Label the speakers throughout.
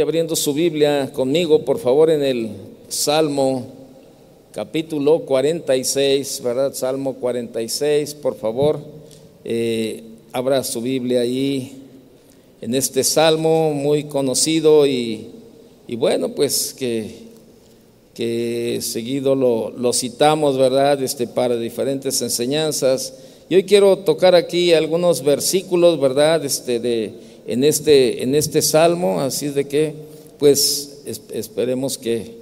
Speaker 1: Abriendo su Biblia conmigo, por favor, en el Salmo capítulo 46, ¿verdad? Salmo 46, por favor. Eh, abra su Biblia ahí en este salmo muy conocido y, bueno, pues que, que seguido lo, lo, citamos, ¿verdad? Este, para diferentes enseñanzas. Y hoy quiero tocar aquí algunos versículos, ¿verdad? Este, de en este, en este salmo, así de que pues esperemos que,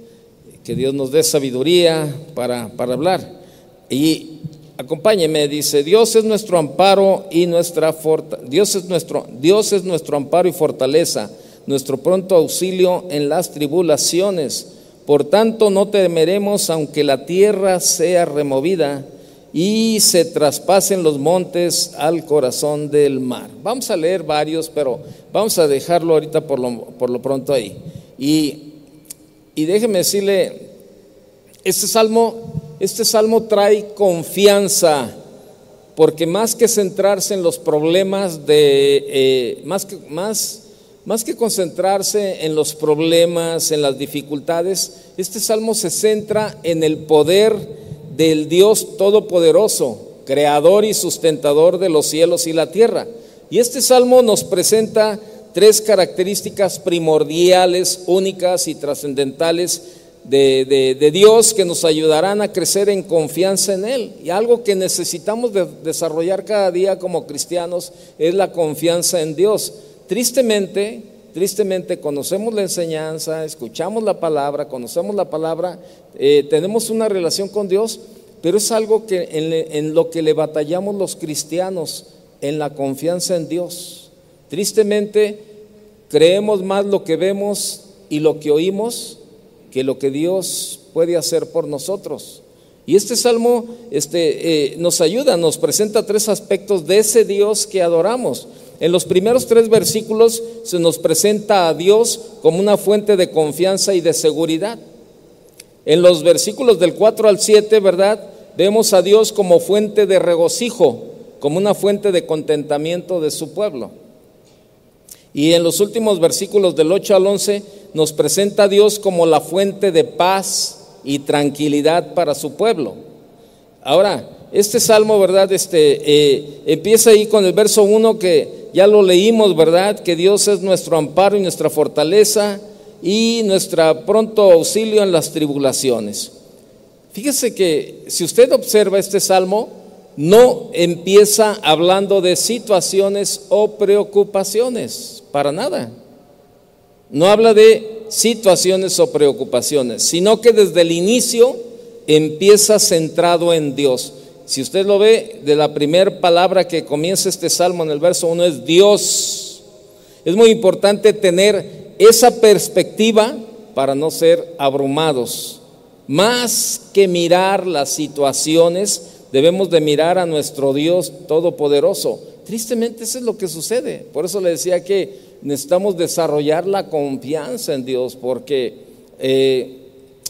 Speaker 1: que, Dios nos dé sabiduría para, para hablar. Y acompáñeme, dice, Dios es nuestro amparo y nuestra fortaleza, Dios es nuestro, Dios es nuestro amparo y fortaleza, nuestro pronto auxilio en las tribulaciones. Por tanto, no temeremos aunque la tierra sea removida y se traspasen los montes al corazón del mar. Vamos a leer varios, pero vamos a dejarlo ahorita por lo, por lo pronto ahí. Y, y déjeme decirle, este salmo, este salmo trae confianza, porque más que centrarse en los problemas de, eh, más, que, más, más que concentrarse en los problemas, en las dificultades, este salmo se centra en el poder del Dios Todopoderoso, creador y sustentador de los cielos y la tierra. Y este salmo nos presenta tres características primordiales, únicas y trascendentales de, Dios que nos ayudarán a crecer en confianza en Él. Y algo que necesitamos desarrollar cada día como cristianos es la confianza en Dios. Tristemente, tristemente conocemos la enseñanza, escuchamos la palabra, conocemos la palabra, eh, tenemos una relación con Dios, pero es algo que en, lo que le batallamos los cristianos, en la confianza en Dios. Tristemente creemos más lo que vemos y lo que oímos que lo que Dios puede hacer por nosotros. Y este salmo este, eh, nos ayuda, nos presenta tres aspectos de ese Dios que adoramos. En los primeros tres versículos se nos presenta a Dios como una fuente de confianza y de seguridad. En los versículos del 4 al 7, ¿verdad? Vemos a Dios como fuente de regocijo, como una fuente de contentamiento de su pueblo. Y en los últimos versículos del 8 al 11 nos presenta a Dios como la fuente de paz y tranquilidad para su pueblo. Ahora, este salmo, ¿verdad? Este, eh, empieza ahí con el verso 1 que ya lo leímos, ¿verdad? Que Dios es nuestro amparo y nuestra fortaleza y nuestro pronto auxilio en las tribulaciones. Fíjese que si usted observa este salmo, no empieza hablando de situaciones o preocupaciones, para nada. No habla de situaciones o preocupaciones, sino que desde el inicio empieza centrado en Dios. Si usted lo ve, de la primera palabra que comienza este salmo en el verso 1 es Dios. Es muy importante tener esa perspectiva para no ser abrumados. Más que mirar las situaciones, debemos de mirar a nuestro Dios Todopoderoso. Tristemente eso es lo que sucede. Por eso le decía que necesitamos desarrollar la confianza en Dios, porque eh,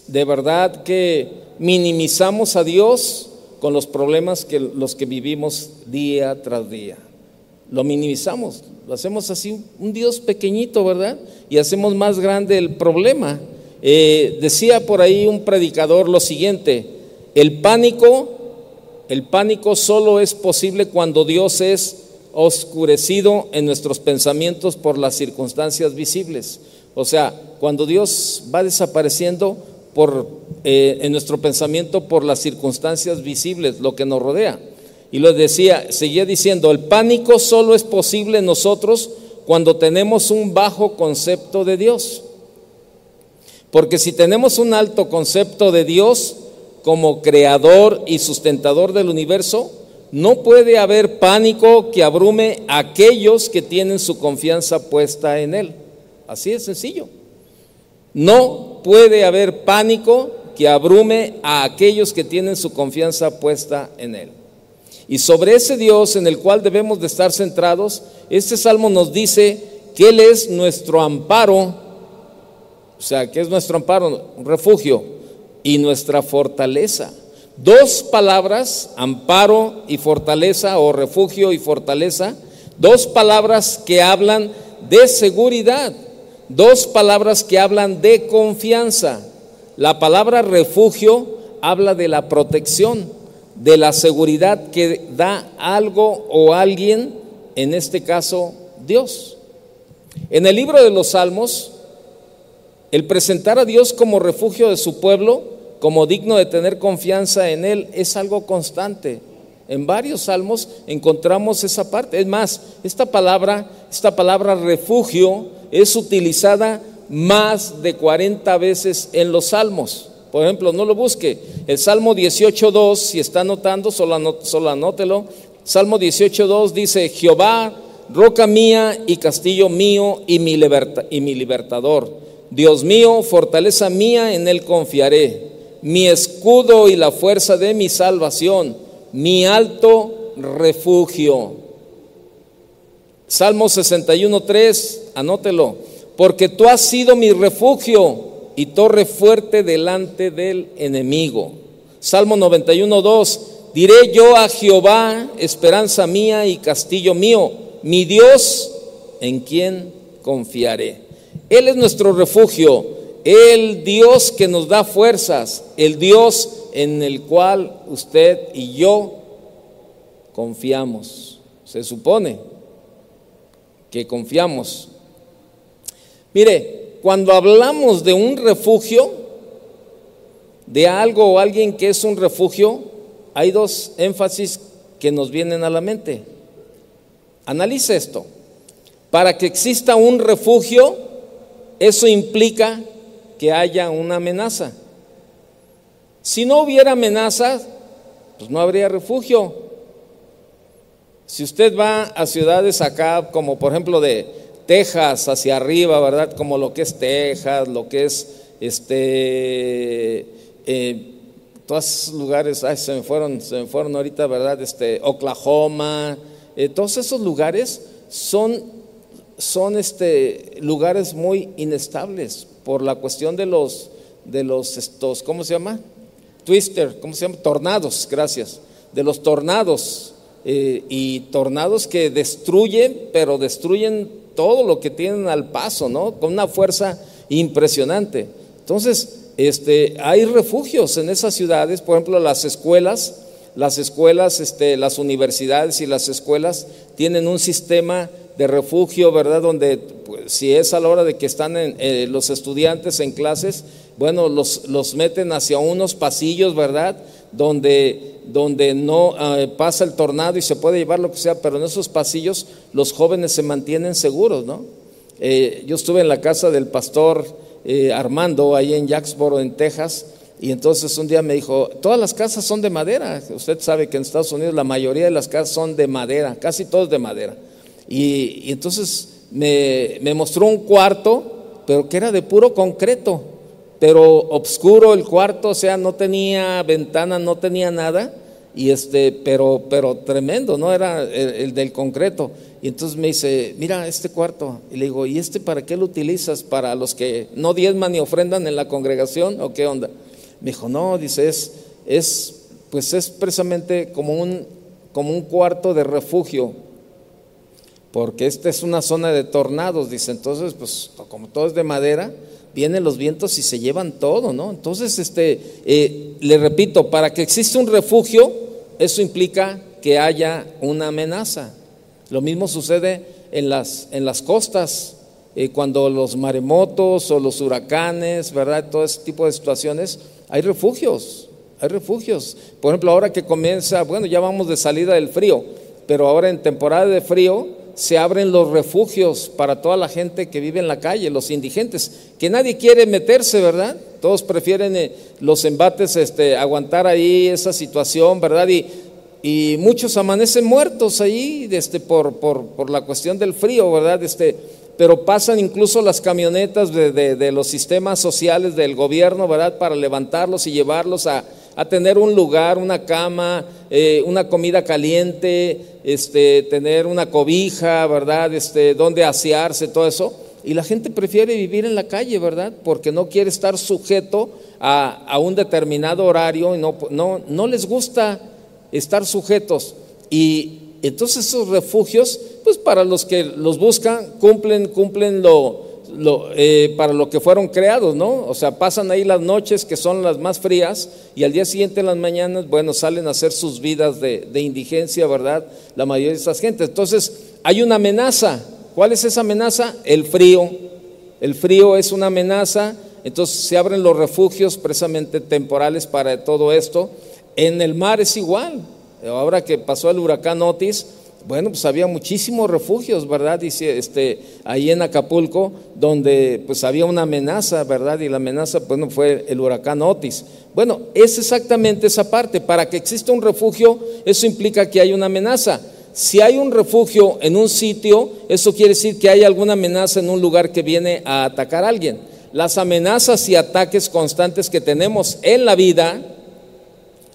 Speaker 1: de verdad que minimizamos a Dios con los problemas que los que vivimos día tras día. Lo minimizamos, lo hacemos así, un Dios pequeñito, ¿verdad? Y hacemos más grande el problema. Eh, decía por ahí un predicador lo siguiente, el pánico, el pánico solo es posible cuando Dios es oscurecido en nuestros pensamientos por las circunstancias visibles. O sea, cuando Dios va desapareciendo, por, eh, en nuestro pensamiento por las circunstancias visibles, lo que nos rodea. Y lo decía, seguía diciendo, el pánico solo es posible en nosotros cuando tenemos un bajo concepto de Dios. Porque si tenemos un alto concepto de Dios como creador y sustentador del universo, no puede haber pánico que abrume a aquellos que tienen su confianza puesta en Él. Así de sencillo. No puede haber pánico abrume a aquellos que tienen su confianza puesta en Él. Y sobre ese Dios en el cual debemos de estar centrados, este salmo nos dice que Él es nuestro amparo, o sea, que es nuestro amparo, refugio, y nuestra fortaleza. Dos palabras, amparo y fortaleza, o refugio y fortaleza, dos palabras que hablan de seguridad dos palabras que hablan de confianza. La palabra refugio habla de la protección, de la seguridad que da algo o alguien, en este caso Dios. En el libro de los Salmos, el presentar a Dios como refugio de su pueblo, como digno de tener confianza en Él, es algo constante. En varios salmos encontramos esa parte. Es más, esta palabra, esta palabra refugio es utilizada más de 40 veces en los salmos. Por ejemplo, no lo busque. El Salmo 18.2, si está anotando, solo, anótelo. Salmo 18.2 dice, Jehová, roca mía y castillo mío y mi, y mi libertador. Dios mío, fortaleza mía, en él confiaré. Mi escudo y la fuerza de mi salvación, mi alto refugio. Salmo 61.3, anótelo. Porque tú has sido mi refugio y torre fuerte delante del enemigo. Salmo 91.2, diré yo a Jehová, esperanza mía y castillo mío, mi Dios, en quien confiaré. Él es nuestro refugio, el Dios que nos da fuerzas, el Dios en el cual usted y yo confiamos. Se supone que confiamos. Mire, cuando hablamos de un refugio, de algo o alguien que es un refugio, hay dos énfasis que nos vienen a la mente. Analice esto. Para que exista un refugio, eso implica que haya una amenaza. Si no hubiera amenaza, pues no habría refugio. Si usted va a ciudades acá, como por ejemplo de Texas hacia arriba, ¿verdad? Como lo que es Texas, lo que es este, eh, todos esos lugares, ay, se me fueron, se fueron ahorita, ¿verdad? Este, Oklahoma, eh, todos esos lugares son, son este, lugares muy inestables por la cuestión de los, de los, estos, ¿cómo se llama? Twister, ¿cómo se llama? Tornados, gracias. De los tornados. Eh, y tornados que destruyen, pero destruyen todo lo que tienen al paso, ¿no? Con una fuerza impresionante. Entonces, este, hay refugios en esas ciudades, por ejemplo, las escuelas, las escuelas, este, las universidades y las escuelas tienen un sistema de refugio, ¿verdad? Donde pues, si es a la hora de que están eh, los estudiantes en clases, bueno, los, los, meten hacia unos pasillos, ¿verdad? Donde, donde no eh, pasa el tornado y se puede llevar lo que sea, pero en esos pasillos los jóvenes se mantienen seguros, ¿no? Eh, yo estuve en la casa del pastor Armando, ahí en Jacksboro, en Texas, y entonces un día me dijo, todas las casas son de madera. Usted sabe que en Estados Unidos la mayoría de las casas son de madera, casi todas de madera. Y, entonces me, mostró un cuarto, pero que era de puro concreto, pero oscuro el cuarto, o sea, no tenía ventana, no tenía nada. Y este, pero, pero tremendo, ¿no? Era el, del concreto. Y entonces me dice, mira este cuarto. Y le digo, ¿y este para qué lo utilizas? ¿Para los que no diezman ni ofrendan en la congregación? ¿O qué onda? Me dijo, no, dice, es, es, pues es precisamente como un, como un cuarto de refugio, porque esta es una zona de tornados, dice, entonces, pues como todo es de madera, vienen los vientos y se llevan todo, ¿no? Entonces, este, eh, le repito, para que exista un refugio, eso implica que haya una amenaza. Lo mismo sucede en las, en las costas, eh, cuando los maremotos o los huracanes, ¿verdad? Todo ese tipo de situaciones, hay refugios, hay refugios. Por ejemplo, ahora que comienza, bueno, ya vamos de salida del frío, pero ahora en temporada de frío se abren los refugios para toda la gente que vive en la calle, los indigentes, que nadie quiere meterse, ¿verdad? Todos prefieren eh, los embates, este, aguantar ahí esa situación, ¿verdad? Y, muchos amanecen muertos ahí este, por, la cuestión del frío, ¿verdad? Este, pero pasan incluso las camionetas de, los sistemas sociales del gobierno, ¿verdad? Para levantarlos y llevarlos a, tener un lugar, una cama, eh, una comida caliente, este, tener una cobija, ¿verdad? Este, donde asearse, todo eso. Y la gente prefiere vivir en la calle, ¿verdad? Porque no quiere estar sujeto a, a un determinado horario y no, no, no les gusta estar sujetos. Y entonces esos refugios pues para los que los buscan, cumplen, cumplen lo, eh, para lo que fueron creados, ¿no? O sea, pasan ahí las noches que son las más frías y al día siguiente en las mañanas, bueno, salen a hacer sus vidas de, de indigencia, ¿verdad? La mayoría de estas gentes. Entonces, hay una amenaza. ¿Cuál es esa amenaza? El frío. El frío es una amenaza, entonces se abren los refugios precisamente temporales para todo esto. En el mar es igual. Ahora que pasó el huracán Otis, bueno, pues había muchísimos refugios, ¿verdad? Dice, este, ahí en Acapulco, donde pues había una amenaza, ¿verdad? Y la amenaza, bueno, fue el huracán Otis. Bueno, es exactamente esa parte. Para que exista un refugio, eso implica que hay una amenaza. Si hay un refugio en un sitio, eso quiere decir que hay alguna amenaza en un lugar que viene a atacar a alguien. Las amenazas y ataques constantes que tenemos en la vida,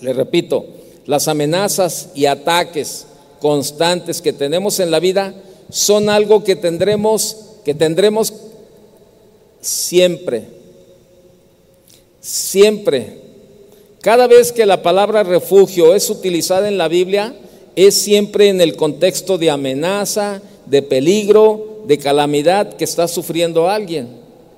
Speaker 1: le repito, las amenazas y ataques constantes que tenemos en la vida son algo que tendremos que tendremos siempre. Siempre. Cada vez que la palabra refugio es utilizada en la Biblia, es siempre en el contexto de amenaza, de peligro, de calamidad que está sufriendo alguien.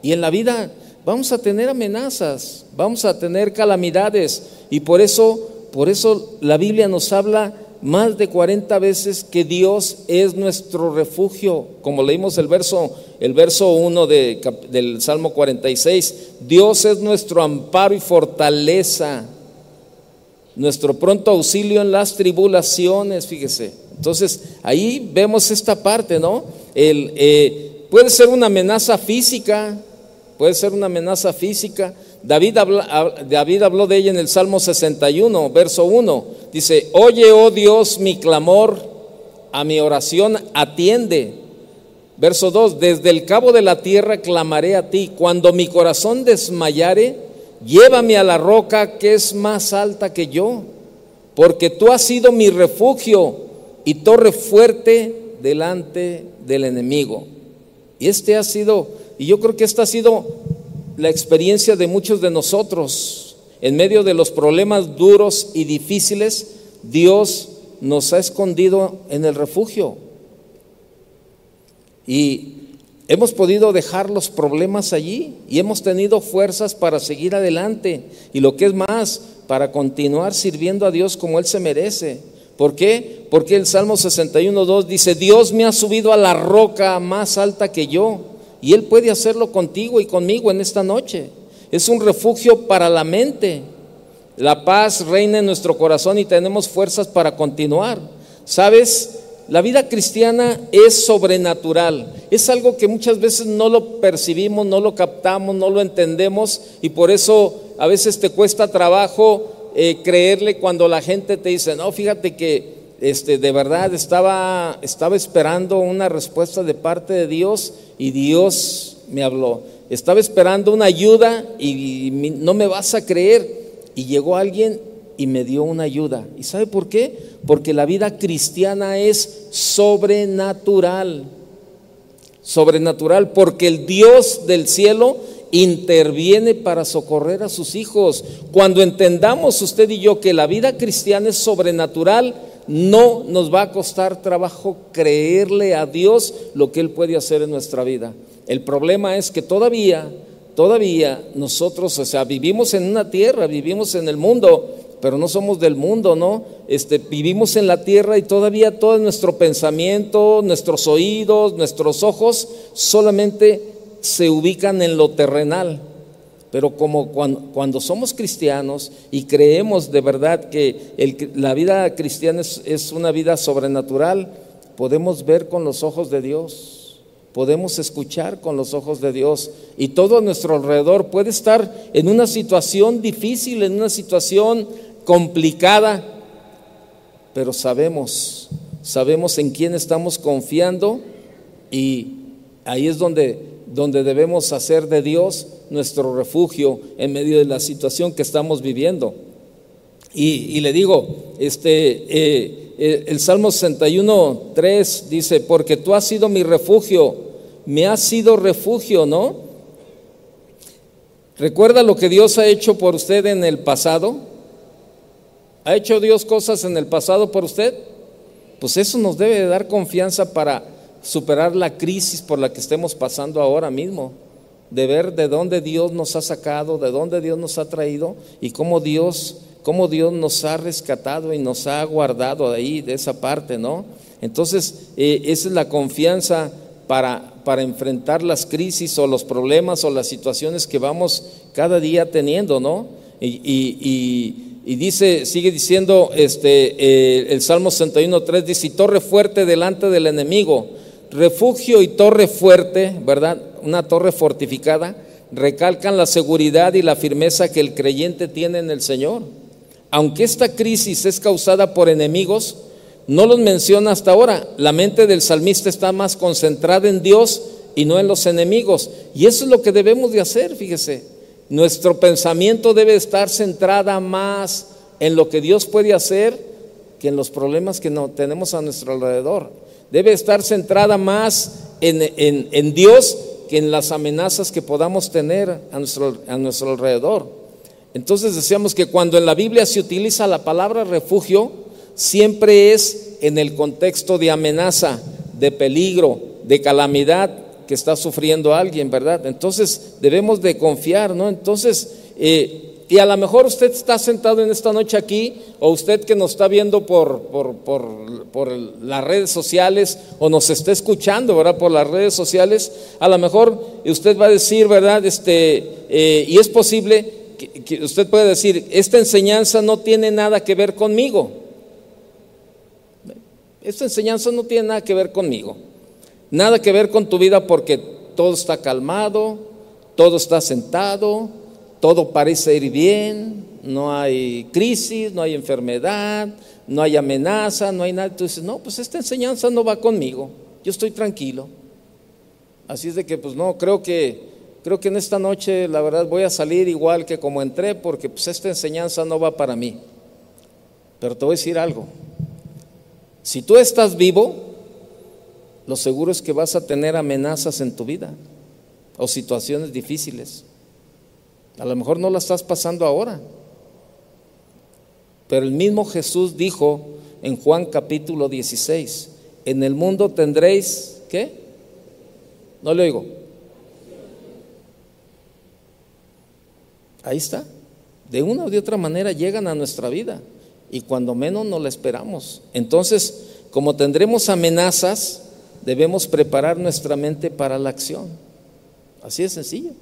Speaker 1: Y en la vida vamos a tener amenazas, vamos a tener calamidades y por eso por eso la Biblia nos habla más de 40 veces que Dios es nuestro refugio, como leímos el verso, el verso 1 del Salmo 46, Dios es nuestro amparo y fortaleza, nuestro pronto auxilio en las tribulaciones, fíjese. Entonces, ahí vemos esta parte, ¿no? El, eh, puede ser una amenaza física, puede ser una amenaza física, David, habló de ella en el Salmo 61, verso 1. Dice, oye, oh Dios, mi clamor, a mi oración atiende. Verso 2, desde el cabo de la tierra clamaré a ti. Cuando mi corazón desmayare, llévame a la roca que es más alta que yo, porque tú has sido mi refugio y torre fuerte delante del enemigo. Y este ha sido, y yo creo que esta ha sido la experiencia de muchos de nosotros. En medio de los problemas duros y difíciles, Dios nos ha escondido en el refugio. Y hemos podido dejar los problemas allí y hemos tenido fuerzas para seguir adelante. Y lo que es más, para continuar sirviendo a Dios como Él se merece. ¿Por qué? Porque el Salmo 61.2 dice, Dios me ha subido a la roca más alta que yo y Él puede hacerlo contigo y conmigo en esta noche. Es un refugio para la mente. La paz reina en nuestro corazón y tenemos fuerzas para continuar. ¿Sabes? La vida cristiana es sobrenatural. Es algo que muchas veces no lo percibimos, no lo captamos, no lo entendemos y por eso a veces te cuesta trabajo eh, creerle cuando la gente te dice, no, fíjate que este, de verdad estaba, estaba esperando una respuesta de parte de Dios y Dios me habló. Estaba esperando una ayuda y no me vas a creer. Y llegó alguien y me dio una ayuda. ¿Y sabe por qué? Porque la vida cristiana es sobrenatural. Sobrenatural, porque el Dios del cielo interviene para socorrer a sus hijos. Cuando entendamos usted y yo que la vida cristiana es sobrenatural, no nos va a costar trabajo creerle a Dios lo que Él puede hacer en nuestra vida. El problema es que todavía, todavía nosotros, o sea, vivimos en una tierra, vivimos en el mundo, pero no somos del mundo, ¿no? Este, vivimos en la tierra y todavía todo nuestro pensamiento, nuestros oídos, nuestros ojos solamente se ubican en lo terrenal. Pero como cuando, somos cristianos y creemos de verdad que la vida cristiana es, una vida sobrenatural, podemos ver con los ojos de Dios, podemos escuchar con los ojos de Dios y todo a nuestro alrededor puede estar en una situación difícil, en una situación complicada, pero sabemos, sabemos en quién estamos confiando y ahí es donde donde debemos hacer de Dios nuestro refugio en medio de la situación que estamos viviendo. Y, le digo, este, eh, eh, el Salmo 61, 3 dice, porque tú has sido mi refugio, me has sido refugio, ¿no? ¿Recuerda lo que Dios ha hecho por usted en el pasado? ¿Ha hecho Dios cosas en el pasado por usted? Pues eso nos debe dar confianza para superar la crisis por la que estemos pasando ahora mismo, de ver de dónde Dios nos ha sacado, de dónde Dios nos ha traído y cómo Dios, cómo Dios nos ha rescatado y nos ha guardado ahí, de esa parte, ¿no? Entonces, eh, esa es la confianza para, para enfrentar las crisis o los problemas o las situaciones que vamos cada día teniendo, ¿no? Y, dice, sigue diciendo este, eh, el Salmo 61.3, dice, y torre fuerte delante del enemigo, refugio y torre fuerte, ¿verdad? Una torre fortificada, recalcan la seguridad y la firmeza que el creyente tiene en el Señor. Aunque esta crisis es causada por enemigos, no los menciona hasta ahora. La mente del salmista está más concentrada en Dios y no en los enemigos. Y eso es lo que debemos de hacer, fíjese. Nuestro pensamiento debe estar centrada más en lo que Dios puede hacer que en los problemas que no tenemos a nuestro alrededor. Debe estar centrada más en, Dios que en las amenazas que podamos tener a nuestro, a nuestro alrededor. Entonces decíamos que cuando en la Biblia se utiliza la palabra refugio, siempre es en el contexto de amenaza, de peligro, de calamidad que está sufriendo alguien, ¿verdad? Entonces debemos de confiar, ¿no? Entonces, eh, y a lo mejor usted está sentado en esta noche aquí, o usted que nos está viendo por, por, las redes sociales, o nos está escuchando, ¿verdad? Por las redes sociales, a lo mejor usted va a decir, ¿verdad? Este, eh, y es posible que usted puede decir, esta enseñanza no tiene nada que ver conmigo. Esta enseñanza no tiene nada que ver conmigo, nada que ver con tu vida porque todo está calmado, todo está sentado, todo parece ir bien, no hay crisis, no hay enfermedad, no hay amenaza, no hay nada. Tú dices, no, pues esta enseñanza no va conmigo, yo estoy tranquilo. Así es de que, pues no, creo que, creo que en esta noche la verdad voy a salir igual que como entré porque pues esta enseñanza no va para mí. Pero te voy a decir algo, si tú estás vivo, lo seguro es que vas a tener amenazas en tu vida o situaciones difíciles. A lo mejor no la estás pasando ahora. Pero el mismo Jesús dijo en Juan capítulo 16, en el mundo tendréis, ¿qué? No le oigo. Ahí está. De una o de otra manera llegan a nuestra vida y cuando menos no la esperamos. Entonces, como tendremos amenazas, debemos preparar nuestra mente para la acción. Así de sencillo.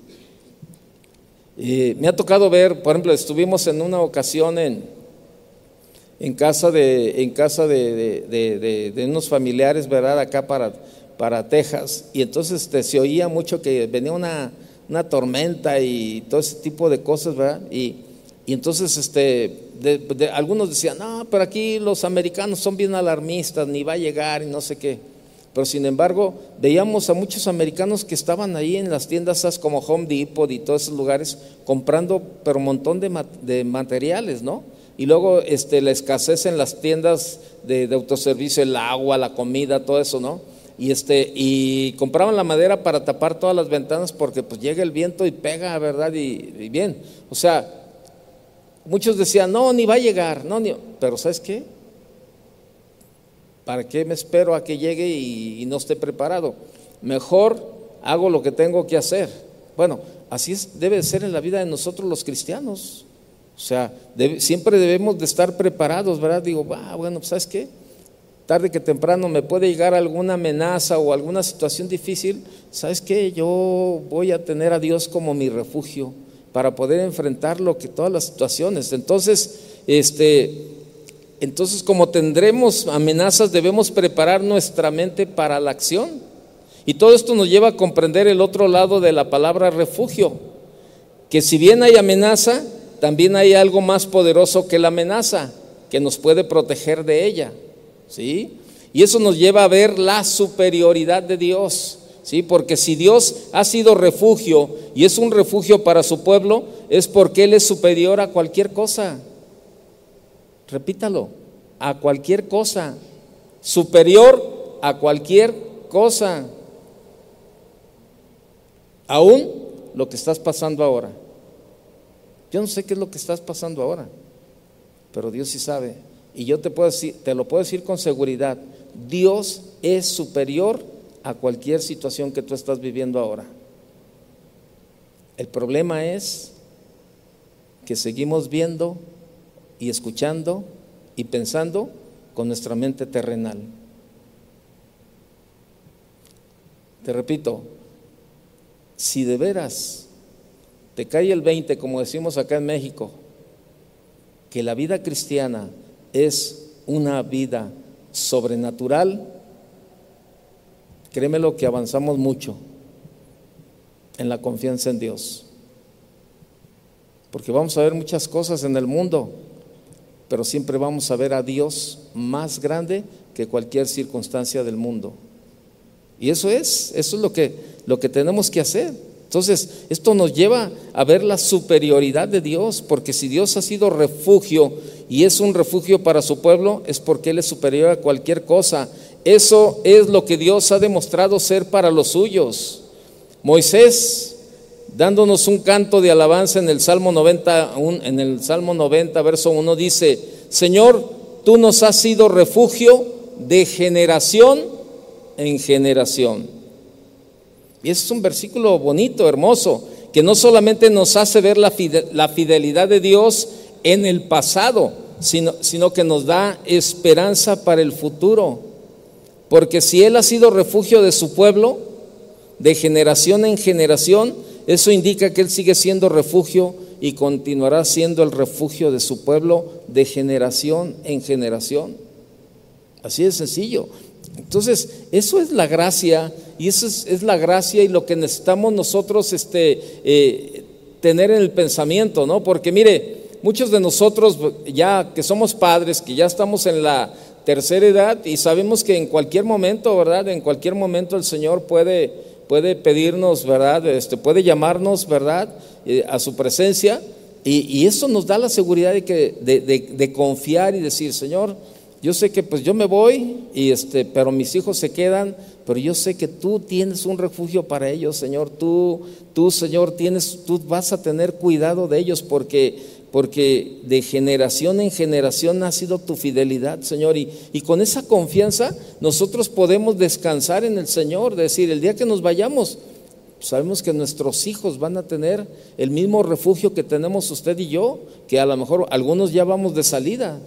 Speaker 1: Me ha tocado ver, por ejemplo, estuvimos en una ocasión en, en casa de, en casa de, unos familiares, ¿verdad? Acá para, para Texas. Y entonces este, se oía mucho que venía una, una tormenta y todo ese tipo de cosas, ¿verdad? Y, y entonces este, de, algunos decían, no, pero aquí los americanos son bien alarmistas, ni va a llegar y no sé qué. Pero sin embargo, veíamos a muchos americanos que estaban ahí en las tiendas como Home Depot y todos esos lugares comprando pero un montón de, de materiales, ¿no? Y luego este, la escasez en las tiendas de, autoservicio, el agua, la comida, todo eso, ¿no? Y, este, y compraban la madera para tapar todas las ventanas porque pues llega el viento y pega, ¿verdad? Y, y bien, o sea, Muchos decían, no, ni va a llegar, no, ni... pero ¿sabes qué? ¿Para qué me espero a que llegue y, no esté preparado? Mejor hago lo que tengo que hacer. Bueno, así debe ser en la vida de nosotros los cristianos. O sea, siempre debemos de estar preparados, ¿verdad? Digo, bueno, pues, ¿sabes qué? Tarde que temprano me puede llegar alguna amenaza o alguna situación difícil. ¿Sabes qué? Yo voy a tener a Dios como mi refugio para poder enfrentar lo que todas las situaciones. Entonces, este, entonces como tendremos amenazas, debemos preparar nuestra mente para la acción. Y todo esto nos lleva a comprender el otro lado de la palabra refugio, que si bien hay amenaza, también hay algo más poderoso que la amenaza, que nos puede proteger de ella. ¿Sí? Y eso nos lleva a ver la superioridad de Dios. ¿sí? Porque si Dios ha sido refugio y es un refugio para su pueblo, es porque Él es superior a cualquier cosa. Repítalo, a cualquier cosa. Superior a cualquier cosa. Aún lo que estás pasando ahora. Yo no sé qué es lo que estás pasando ahora, pero Dios sí sabe. Y yo te, puedo decir, te lo puedo decir con seguridad. Dios es superior a cualquier situación que tú estás viviendo ahora. El problema es que seguimos viendo y escuchando y pensando con nuestra mente terrenal. Te repito, si de veras te cae el 20, como decimos acá en México, que la vida cristiana es una vida sobrenatural, créeme lo que avanzamos mucho en la confianza en Dios. Porque vamos a ver muchas cosas en el mundo, pero siempre vamos a ver a Dios más grande que cualquier circunstancia del mundo. Y eso es, eso es lo que, lo que tenemos que hacer. Entonces, esto nos lleva a ver la superioridad de Dios, porque si Dios ha sido refugio y es un refugio para su pueblo, es porque Él es superior a cualquier cosa. Eso es lo que Dios ha demostrado ser para los suyos. Moisés, dándonos un canto de alabanza en el Salmo 90, en el Salmo 90, verso 1, dice, Señor, tú nos has sido refugio de generación en generación. Y ese es un versículo bonito, hermoso, que no solamente nos hace ver la fidelidad de Dios en el pasado, sino, sino que nos da esperanza para el futuro. Porque si Él ha sido refugio de su pueblo, de generación en generación, eso indica que Él sigue siendo refugio y continuará siendo el refugio de su pueblo de generación en generación. Así de sencillo. Entonces, eso es la gracia y eso es, la gracia y lo que necesitamos nosotros este, eh, tener en el pensamiento, ¿no? Porque mire, muchos de nosotros ya que somos padres, que ya estamos en la tercera edad y sabemos que en cualquier momento, ¿verdad? En cualquier momento el Señor puede, puede pedirnos, ¿verdad? Este, puede llamarnos, ¿verdad? Eh, a su presencia y, eso nos da la seguridad de, que, de confiar y decir, Señor, yo sé que pues yo me voy y este, pero mis hijos se quedan, pero yo sé que tú tienes un refugio para ellos, Señor. Tú, tú, Señor, tienes, tú vas a tener cuidado de ellos porque, porque de generación en generación ha sido tu fidelidad, Señor. Y, y con esa confianza nosotros podemos descansar en el Señor, decir, el día que nos vayamos, sabemos que nuestros hijos van a tener el mismo refugio que tenemos usted y yo, que a lo mejor algunos ya vamos de salida.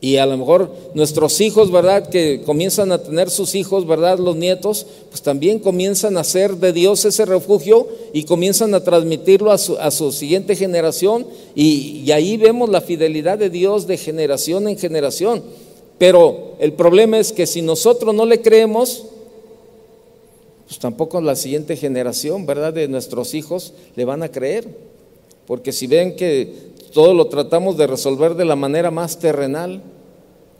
Speaker 1: Y a lo mejor nuestros hijos, ¿verdad? Que comienzan a tener sus hijos, ¿verdad? Los nietos, pues también comienzan a ser de Dios ese refugio y comienzan a transmitirlo a su, siguiente generación. Y, y ahí vemos la fidelidad de Dios de generación en generación. Pero el problema es que si nosotros no le creemos, pues tampoco la siguiente generación, ¿verdad? De nuestros hijos le van a creer. Porque si ven que todo lo tratamos de resolver de la manera más terrenal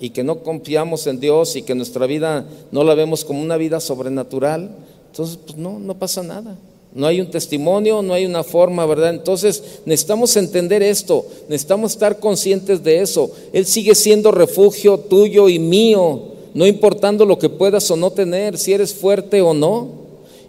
Speaker 1: y que no confiamos en Dios y que nuestra vida no la vemos como una vida sobrenatural, entonces pues no, no pasa nada. No hay un testimonio, no hay una forma, ¿verdad? Entonces necesitamos entender esto, necesitamos estar conscientes de eso. Él sigue siendo refugio tuyo y mío, no importando lo que puedas o no tener, si eres fuerte o no.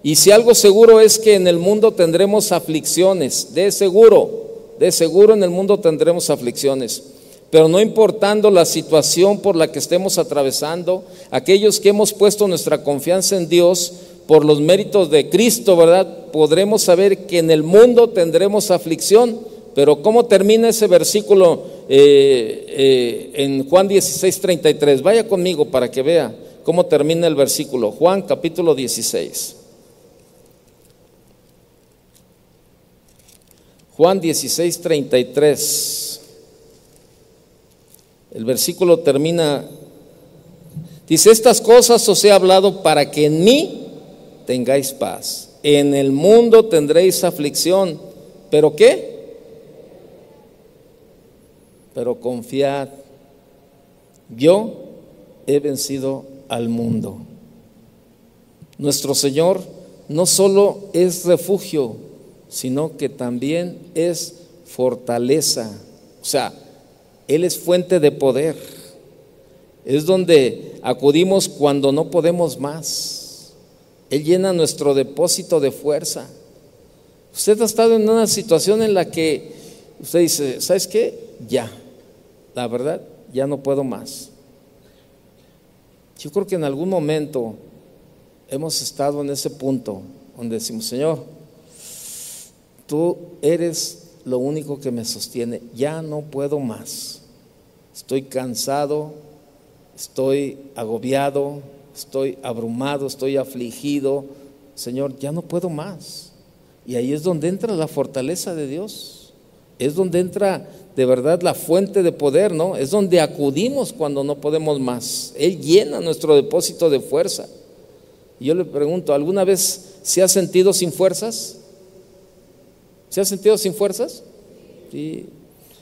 Speaker 1: Y si algo seguro es que en el mundo tendremos aflicciones, de seguro. De seguro en el mundo tendremos aflicciones, pero no importando la situación por la que estemos atravesando, aquellos que hemos puesto nuestra confianza en Dios por los méritos de Cristo, ¿verdad? Podremos saber que en el mundo tendremos aflicción, pero ¿cómo termina ese versículo eh, eh, en Juan 16, 33? Vaya conmigo para que vea cómo termina el versículo. Juan capítulo 16. Juan 16, 33. El versículo termina, dice, estas cosas os he hablado para que en mí tengáis paz. En el mundo tendréis aflicción, pero ¿qué? Pero confiad, yo he vencido al mundo. Nuestro Señor no solo es refugio, sino que también es fortaleza. O sea, Él es fuente de poder. Es donde acudimos cuando no podemos más. Él llena nuestro depósito de fuerza. Usted ha estado en una situación en la que usted dice, ¿sabes qué? Ya, la verdad, ya no puedo más. Yo creo que en algún momento hemos estado en ese punto donde decimos, Señor, tú eres lo único que me sostiene, ya no puedo más. Estoy cansado, estoy agobiado, estoy abrumado, estoy afligido. Señor, ya no puedo más. Y ahí es donde entra la fortaleza de Dios. Es donde entra de verdad la fuente de poder, ¿no? Es donde acudimos cuando no podemos más. Él llena nuestro depósito de fuerza. Y yo le pregunto, ¿alguna vez se ha sentido sin fuerzas? ¿Se ha sentido sin fuerzas? Sí.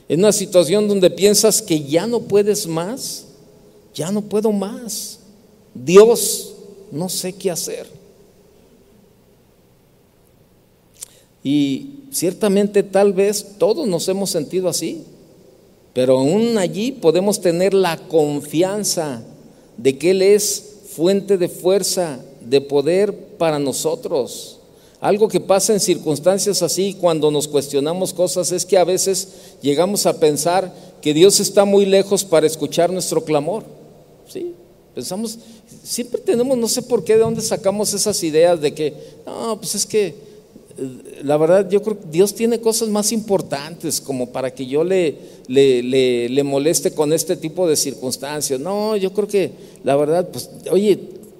Speaker 1: En una situación donde piensas que ya no puedes más, ya no puedo más. Dios, no sé qué hacer. Y ciertamente tal vez todos nos hemos sentido así, pero aún allí podemos tener la confianza de que Él es fuente de fuerza, de poder para nosotros. Algo que pasa en circunstancias así cuando nos cuestionamos cosas es que a veces llegamos a pensar que Dios está muy lejos para escuchar nuestro clamor. ¿Sí? Pensamos, siempre tenemos, no sé por qué, de dónde sacamos esas ideas de que, no, pues es que eh, la verdad yo creo que Dios tiene cosas más importantes como para que yo le, le, le moleste con este tipo de circunstancias. No, yo creo que la verdad, pues, oye,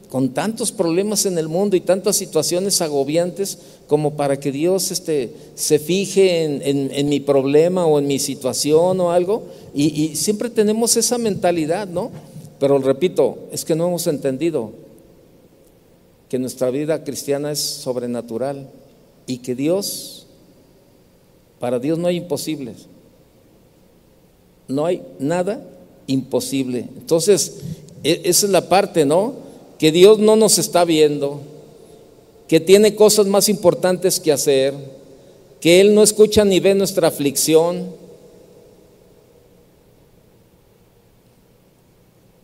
Speaker 1: con tantos problemas en el mundo y tantas situaciones agobiantes como para que Dios este, se fije en, mi problema o en mi situación o algo. Y, siempre tenemos esa mentalidad, ¿no? Pero repito, es que no hemos entendido que nuestra vida cristiana es sobrenatural y que Dios, para Dios no hay imposibles. No hay nada imposible. Entonces, e, esa es la parte, ¿no? Que Dios no nos está viendo, que tiene cosas más importantes que hacer, que Él no escucha ni ve nuestra aflicción.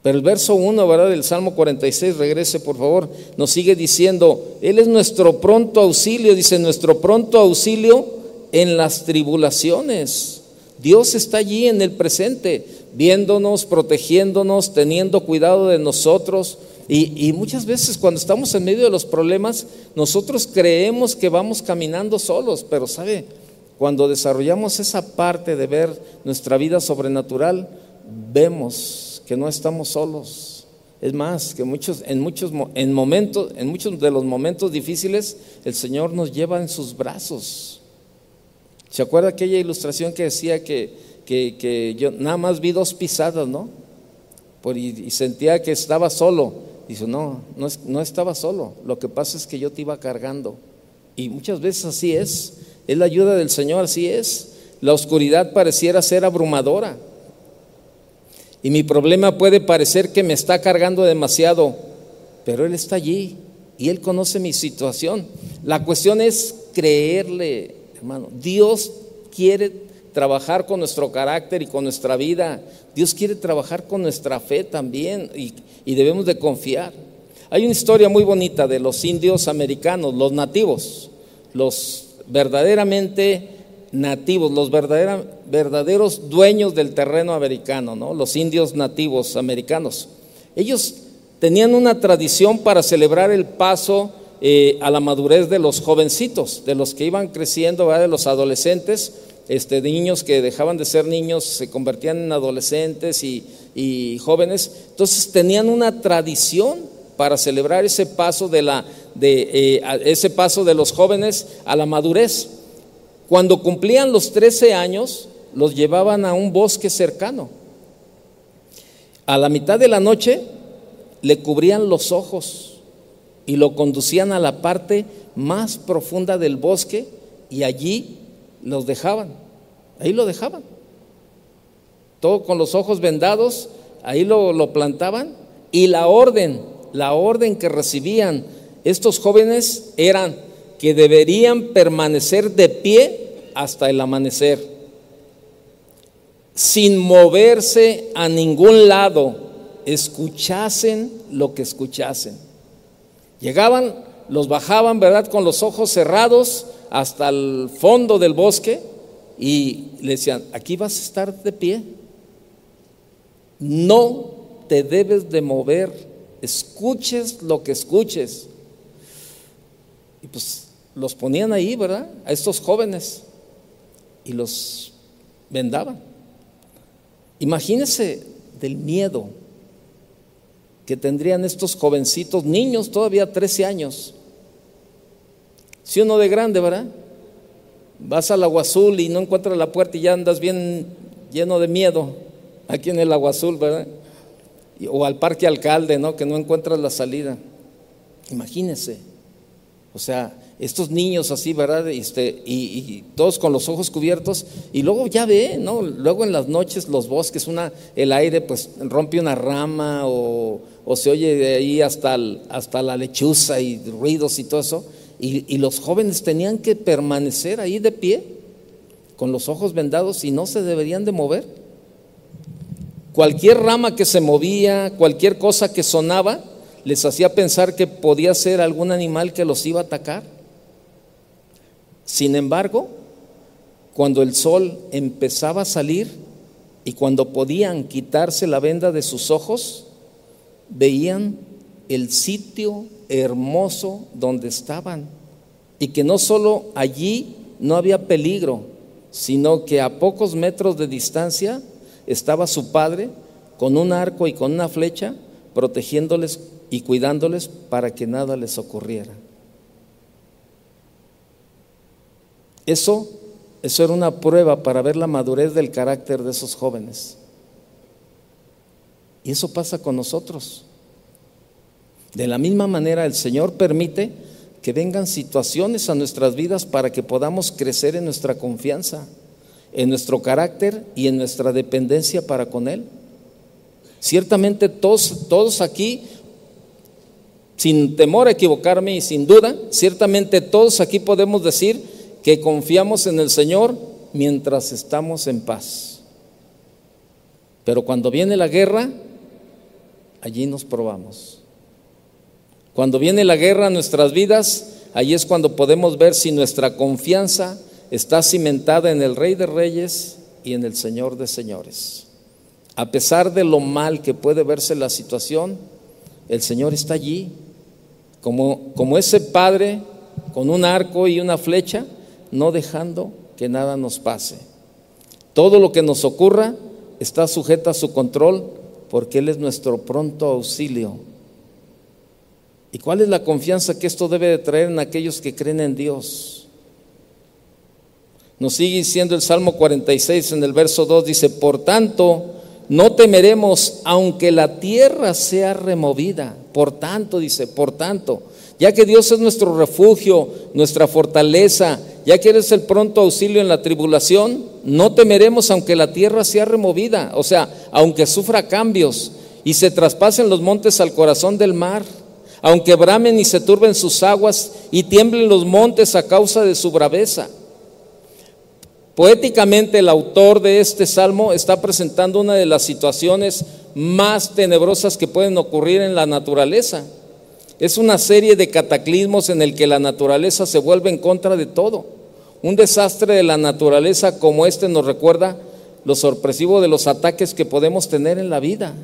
Speaker 1: Pero el verso 1, ¿verdad? Del Salmo 46, regrese por favor, nos sigue diciendo, Él es nuestro pronto auxilio, dice, nuestro pronto auxilio en las tribulaciones. Dios está allí en el presente, viéndonos, protegiéndonos, teniendo cuidado de nosotros. Y, muchas veces cuando estamos en medio de los problemas, nosotros creemos que vamos caminando solos, pero sabe, cuando desarrollamos esa parte de ver nuestra vida sobrenatural, vemos que no estamos solos. Es más, que muchos, en, muchos, en, momentos, en muchos de los momentos difíciles, el Señor nos lleva en sus brazos. ¿Se acuerda aquella ilustración que decía que, que, yo nada más vi dos pisadas, ¿no? Y sentía que estaba solo Dice, no, no, estaba solo, lo que pasa es que yo te iba cargando. Y muchas veces así es, es la ayuda del Señor, así es. La oscuridad pareciera ser abrumadora. Y mi problema puede parecer que me está cargando demasiado, pero Él está allí y Él conoce mi situación. La cuestión es creerle, hermano. Dios quiere trabajar con nuestro carácter y con nuestra vida. Dios quiere trabajar con nuestra fe también y, y debemos de confiar. Hay una historia muy bonita de los indios americanos, los nativos, los verdaderamente nativos, los verdaderos dueños del terreno americano, ¿no? los indios nativos americanos. Ellos tenían una tradición para celebrar el paso eh, a la madurez de los jovencitos, de los que iban creciendo, de los adolescentes, este, de niños que dejaban de ser niños, se convertían en adolescentes y, jóvenes. Entonces tenían una tradición para celebrar ese paso de, la, de eh, ese paso de los jóvenes a la madurez. Cuando cumplían los 13 años, los llevaban a un bosque cercano. A la mitad de la noche le cubrían los ojos y lo conducían a la parte más profunda del bosque y allí los dejaban, ahí lo dejaban. Todo con los ojos vendados, ahí lo, lo plantaban y la orden, la orden que recibían estos jóvenes eran que deberían permanecer de pie hasta el amanecer, sin moverse a ningún lado, escuchasen lo que escuchasen. Llegaban, los bajaban, ¿verdad? Con los ojos cerrados hasta el fondo del bosque y le decían, aquí vas a estar de pie. No te debes de mover, escuches lo que escuches. Y pues los ponían ahí, ¿verdad? A estos jóvenes y los vendaban. Imagínense del miedo que tendrían estos jovencitos, niños todavía 13 años. Si uno de grande, ¿verdad? Vas al agua azul y no encuentras la puerta y ya andas bien lleno de miedo aquí en el agua azul, ¿verdad? O al parque alcalde, ¿no? Que no encuentras la salida. Imagínense. O sea, estos niños así, ¿verdad? Este, y, todos con los ojos cubiertos, y luego ya ve, ¿no? Luego en las noches los bosques, una, el aire pues rompe una rama o, se oye de ahí hasta, hasta la lechuza y ruidos y todo eso, y, los jóvenes tenían que permanecer ahí de pie, con los ojos vendados y no se deberían de mover. Cualquier rama que se movía, cualquier cosa que sonaba, les hacía pensar que podía ser algún animal que los iba a atacar. Sin embargo, cuando el sol empezaba a salir y cuando podían quitarse la venda de sus ojos, veían el sitio hermoso donde estaban y que no solo allí no había peligro, sino que a pocos metros de distancia estaba su padre con un arco y con una flecha protegiéndoles y cuidándoles para que nada les ocurriera. Eso, eso era una prueba para ver la madurez del carácter de esos jóvenes. Y eso pasa con nosotros. De la misma manera, el Señor permite que vengan situaciones a nuestras vidas para que podamos crecer en nuestra confianza, en nuestro carácter y en nuestra dependencia para con Él. Ciertamente todos, todos aquí, sin temor a equivocarme y sin duda, ciertamente todos aquí podemos decir que confiamos en el Señor mientras estamos en paz. Pero cuando viene la guerra, allí nos probamos. Cuando viene la guerra a nuestras vidas, allí es cuando podemos ver si nuestra confianza está cimentada en el Rey de Reyes y en el Señor de Señores. A pesar de lo mal que puede verse la situación, el Señor está allí, como, como ese Padre con un arco y una flecha, no dejando que nada nos pase. Todo lo que nos ocurra está sujeto a su control porque Él es nuestro pronto auxilio. ¿Y cuál es la confianza que esto debe de traer en aquellos que creen en Dios? Nos sigue diciendo el Salmo 46 en el verso 2, dice, por tanto, no temeremos aunque la tierra sea removida. Por tanto, dice, por tanto, ya que Dios es nuestro refugio, nuestra fortaleza, ya que eres el pronto auxilio en la tribulación, no temeremos aunque la tierra sea removida, o sea, aunque sufra cambios y se traspasen los montes al corazón del mar, aunque bramen y se turben sus aguas y tiemblen los montes a causa de su braveza. Poéticamente el autor de este salmo está presentando una de las situaciones más tenebrosas que pueden ocurrir en la naturaleza. Es una serie de cataclismos en el que la naturaleza se vuelve en contra de todo. Un desastre de la naturaleza como este nos recuerda lo sorpresivo de los ataques que podemos tener en la vida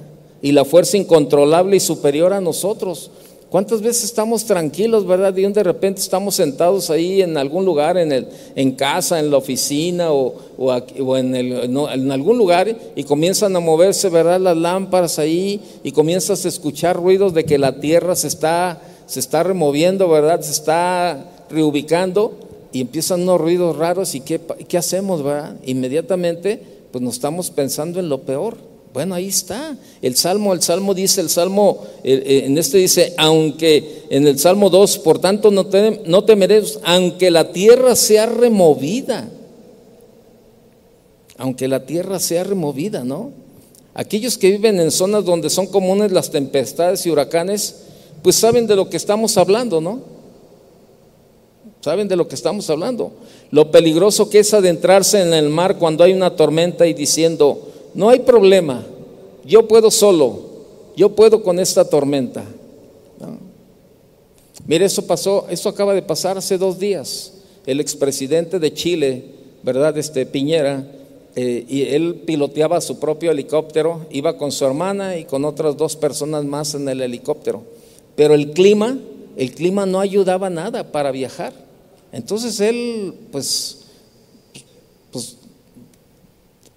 Speaker 1: y la fuerza incontrolable y superior a nosotros. ¿Cuántas veces estamos tranquilos, verdad? Y de repente estamos sentados ahí en algún lugar, en, el, en casa, en la oficina o, en, en, algún lugar y comienzan a moverse, ¿verdad? Las lámparas ahí y comienzas a escuchar ruidos de que la tierra se está, se está removiendo, ¿verdad? Se está reubicando y empiezan unos ruidos raros y ¿qué, qué hacemos, verdad? Inmediatamente, pues nos estamos pensando en lo peor. Bueno, ahí está. El Salmo, el Salmo dice, el Salmo, eh, eh, en este dice, aunque en el Salmo 2, por tanto no, te, no temeréis, aunque la tierra sea removida. Aunque la tierra sea removida, ¿no? Aquellos que viven en zonas donde son comunes las tempestades y huracanes, pues saben de lo que estamos hablando, ¿no? Saben de lo que estamos hablando. Lo peligroso que es adentrarse en el mar cuando hay una tormenta y diciendo, no hay problema, yo puedo solo, yo puedo con esta tormenta. Mire, eso pasó, eso acaba de pasar hace dos días. El expresidente de Chile, ¿verdad? Este Piñera, eh, y él piloteaba su propio helicóptero, iba con su hermana y con otras dos personas más en el helicóptero. Pero el clima el clima no ayudaba nada para viajar. Entonces él, pues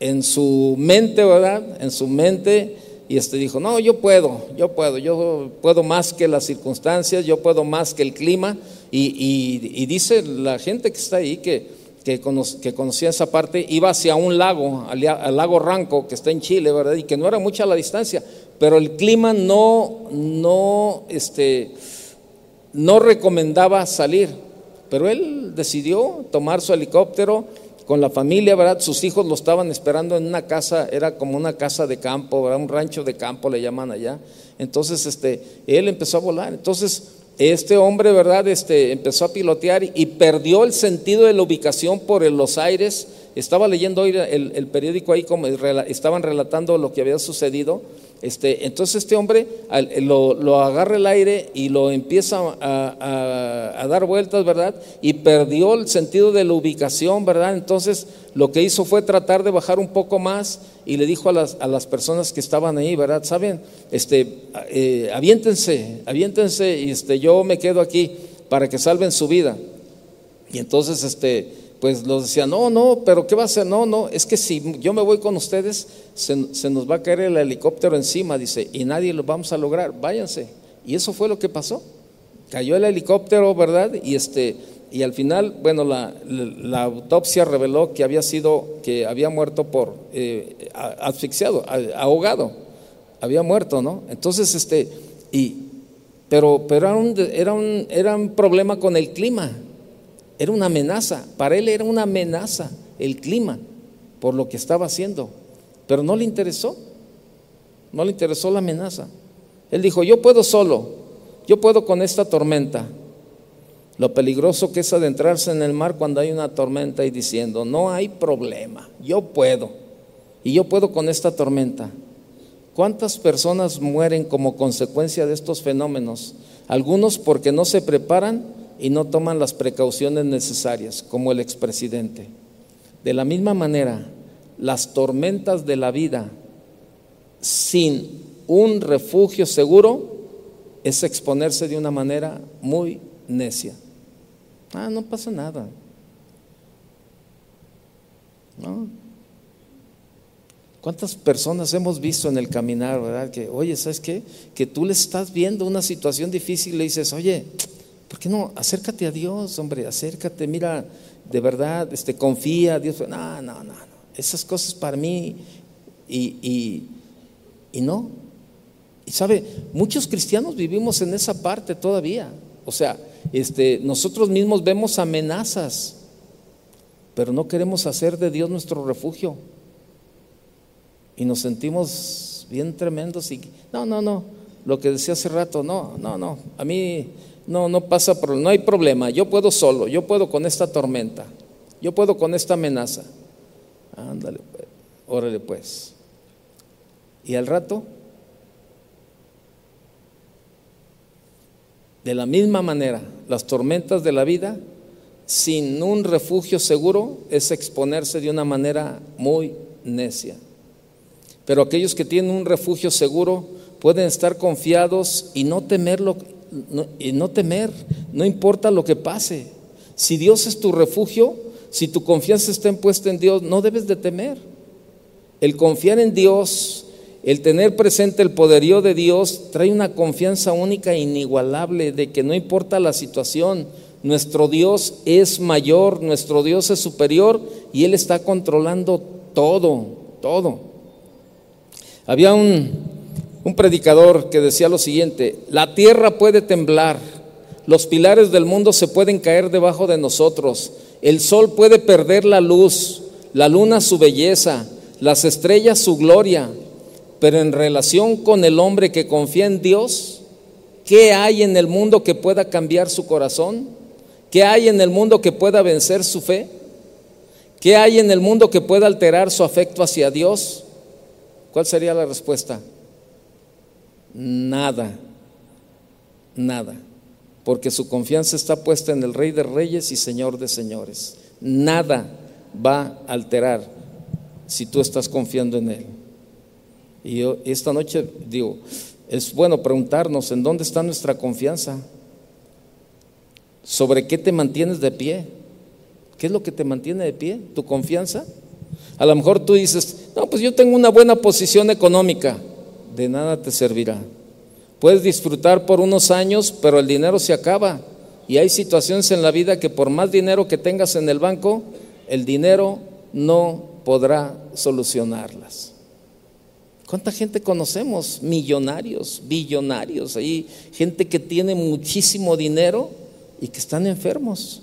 Speaker 1: en su mente, ¿verdad? En su mente, y este dijo, no, yo puedo, yo puedo, yo puedo más que las circunstancias, yo puedo más que el clima. Y, dice la gente que está ahí que, que, conocía esa parte, iba hacia un lago, al, al, lago Ranco, que está en Chile, ¿verdad? Y que no era mucha la distancia, pero el clima no, no, este, no recomendaba salir. Pero él decidió tomar su helicóptero con la familia, ¿verdad? Sus hijos lo estaban esperando en una casa, era como una casa de campo, ¿verdad? Un rancho de campo le llaman allá. Entonces, este, él empezó a volar. Entonces, este hombre, ¿verdad? Este, empezó a pilotear y perdió el sentido de la ubicación por los aires. Estaba leyendo hoy el, periódico ahí, como estaban relatando lo que había sucedido este, entonces este hombre lo, agarra el aire y lo empieza a, dar vueltas, ¿verdad? Y perdió el sentido de la ubicación, ¿verdad? Entonces lo que hizo fue tratar de bajar un poco más y le dijo a las, personas que estaban ahí, ¿verdad? Saben, este, eh, aviéntense, aviéntense y este, yo me quedo aquí para que salven su vida. Y entonces, este, pues los decían, no, no, pero ¿qué va a hacer? No, no, es que si yo me voy con ustedes, se, nos va a caer el helicóptero encima, dice, y nadie lo vamos a lograr, váyanse. Y eso fue lo que pasó. Cayó el helicóptero, ¿verdad? Y este, y al final, bueno, la, autopsia reveló que había sido, que había muerto por eh, asfixiado, ahogado, había muerto, ¿no? Entonces, este, y, pero, pero era un, era un, era un problema con el clima. Era una amenaza, para él era una amenaza el clima por lo que estaba haciendo, pero no le interesó, no le interesó la amenaza. Él dijo, yo puedo solo, yo puedo con esta tormenta. Lo peligroso que es adentrarse en el mar cuando hay una tormenta y diciendo, no hay problema, yo puedo, y yo puedo con esta tormenta. ¿Cuántas personas mueren como consecuencia de estos fenómenos? Algunos porque no se preparan y no toman las precauciones necesarias, como el expresidente. De la misma manera, las tormentas de la vida sin un refugio seguro es exponerse de una manera muy necia. Ah, no pasa nada. ¿No? ¿Cuántas personas hemos visto en el caminar, verdad? Que, oye, ¿sabes qué? Que tú le estás viendo una situación difícil y le dices, oye, ¿Por qué no? Acércate a Dios, hombre, acércate, mira, de verdad, este, confía, Dios. No, no, no, Esas cosas para mí, y, y, no. Y sabe, muchos cristianos vivimos en esa parte todavía. O sea, este, nosotros mismos vemos amenazas, pero no queremos hacer de Dios nuestro refugio. Y nos sentimos bien tremendos y no, no, no. Lo que decía hace rato, no, no, no. A mí no, no pasa, por, no hay problema. Yo puedo solo, yo puedo con esta tormenta, yo puedo con esta amenaza. Ándale, pues, órale pues. Y al rato, de la misma manera, las tormentas de la vida, sin un refugio seguro, es exponerse de una manera muy necia. Pero aquellos que tienen un refugio seguro pueden estar confiados y no temer lo, y no temer, no importa lo que pase. Si Dios es tu refugio, si tu confianza está puesta en Dios, no debes de temer. El confiar en Dios, el tener presente el poderío de Dios, trae una confianza única e inigualable de que no importa la situación, nuestro Dios es mayor, nuestro Dios es superior y Él está controlando todo, todo. Había un, un predicador que decía lo siguiente, la tierra puede temblar, los pilares del mundo se pueden caer debajo de nosotros, el sol puede perder la luz, la luna su belleza, las estrellas su gloria, pero en relación con el hombre que confía en Dios, ¿qué hay en el mundo que pueda cambiar su corazón? ¿Qué hay en el mundo que pueda vencer su fe? ¿Qué hay en el mundo que pueda alterar su afecto hacia Dios? ¿Cuál sería la respuesta? Nada, nada, porque su confianza está puesta en el Rey de Reyes y Señor de Señores. Nada va a alterar si tú estás confiando en Él. Y esta noche digo, es bueno preguntarnos en dónde está nuestra confianza. ¿Sobre qué te mantienes de pie? ¿Qué es lo que te mantiene de pie? ¿Tu confianza? A lo mejor tú dices, no, pues yo tengo una buena posición económica. De nada te servirá. Puedes disfrutar por unos años, pero el dinero se acaba. Y hay situaciones en la vida que por más dinero que tengas en el banco, el dinero no podrá solucionarlas. ¿Cuánta gente conocemos? Millonarios, billonarios, hay gente que tiene muchísimo dinero y que están enfermos.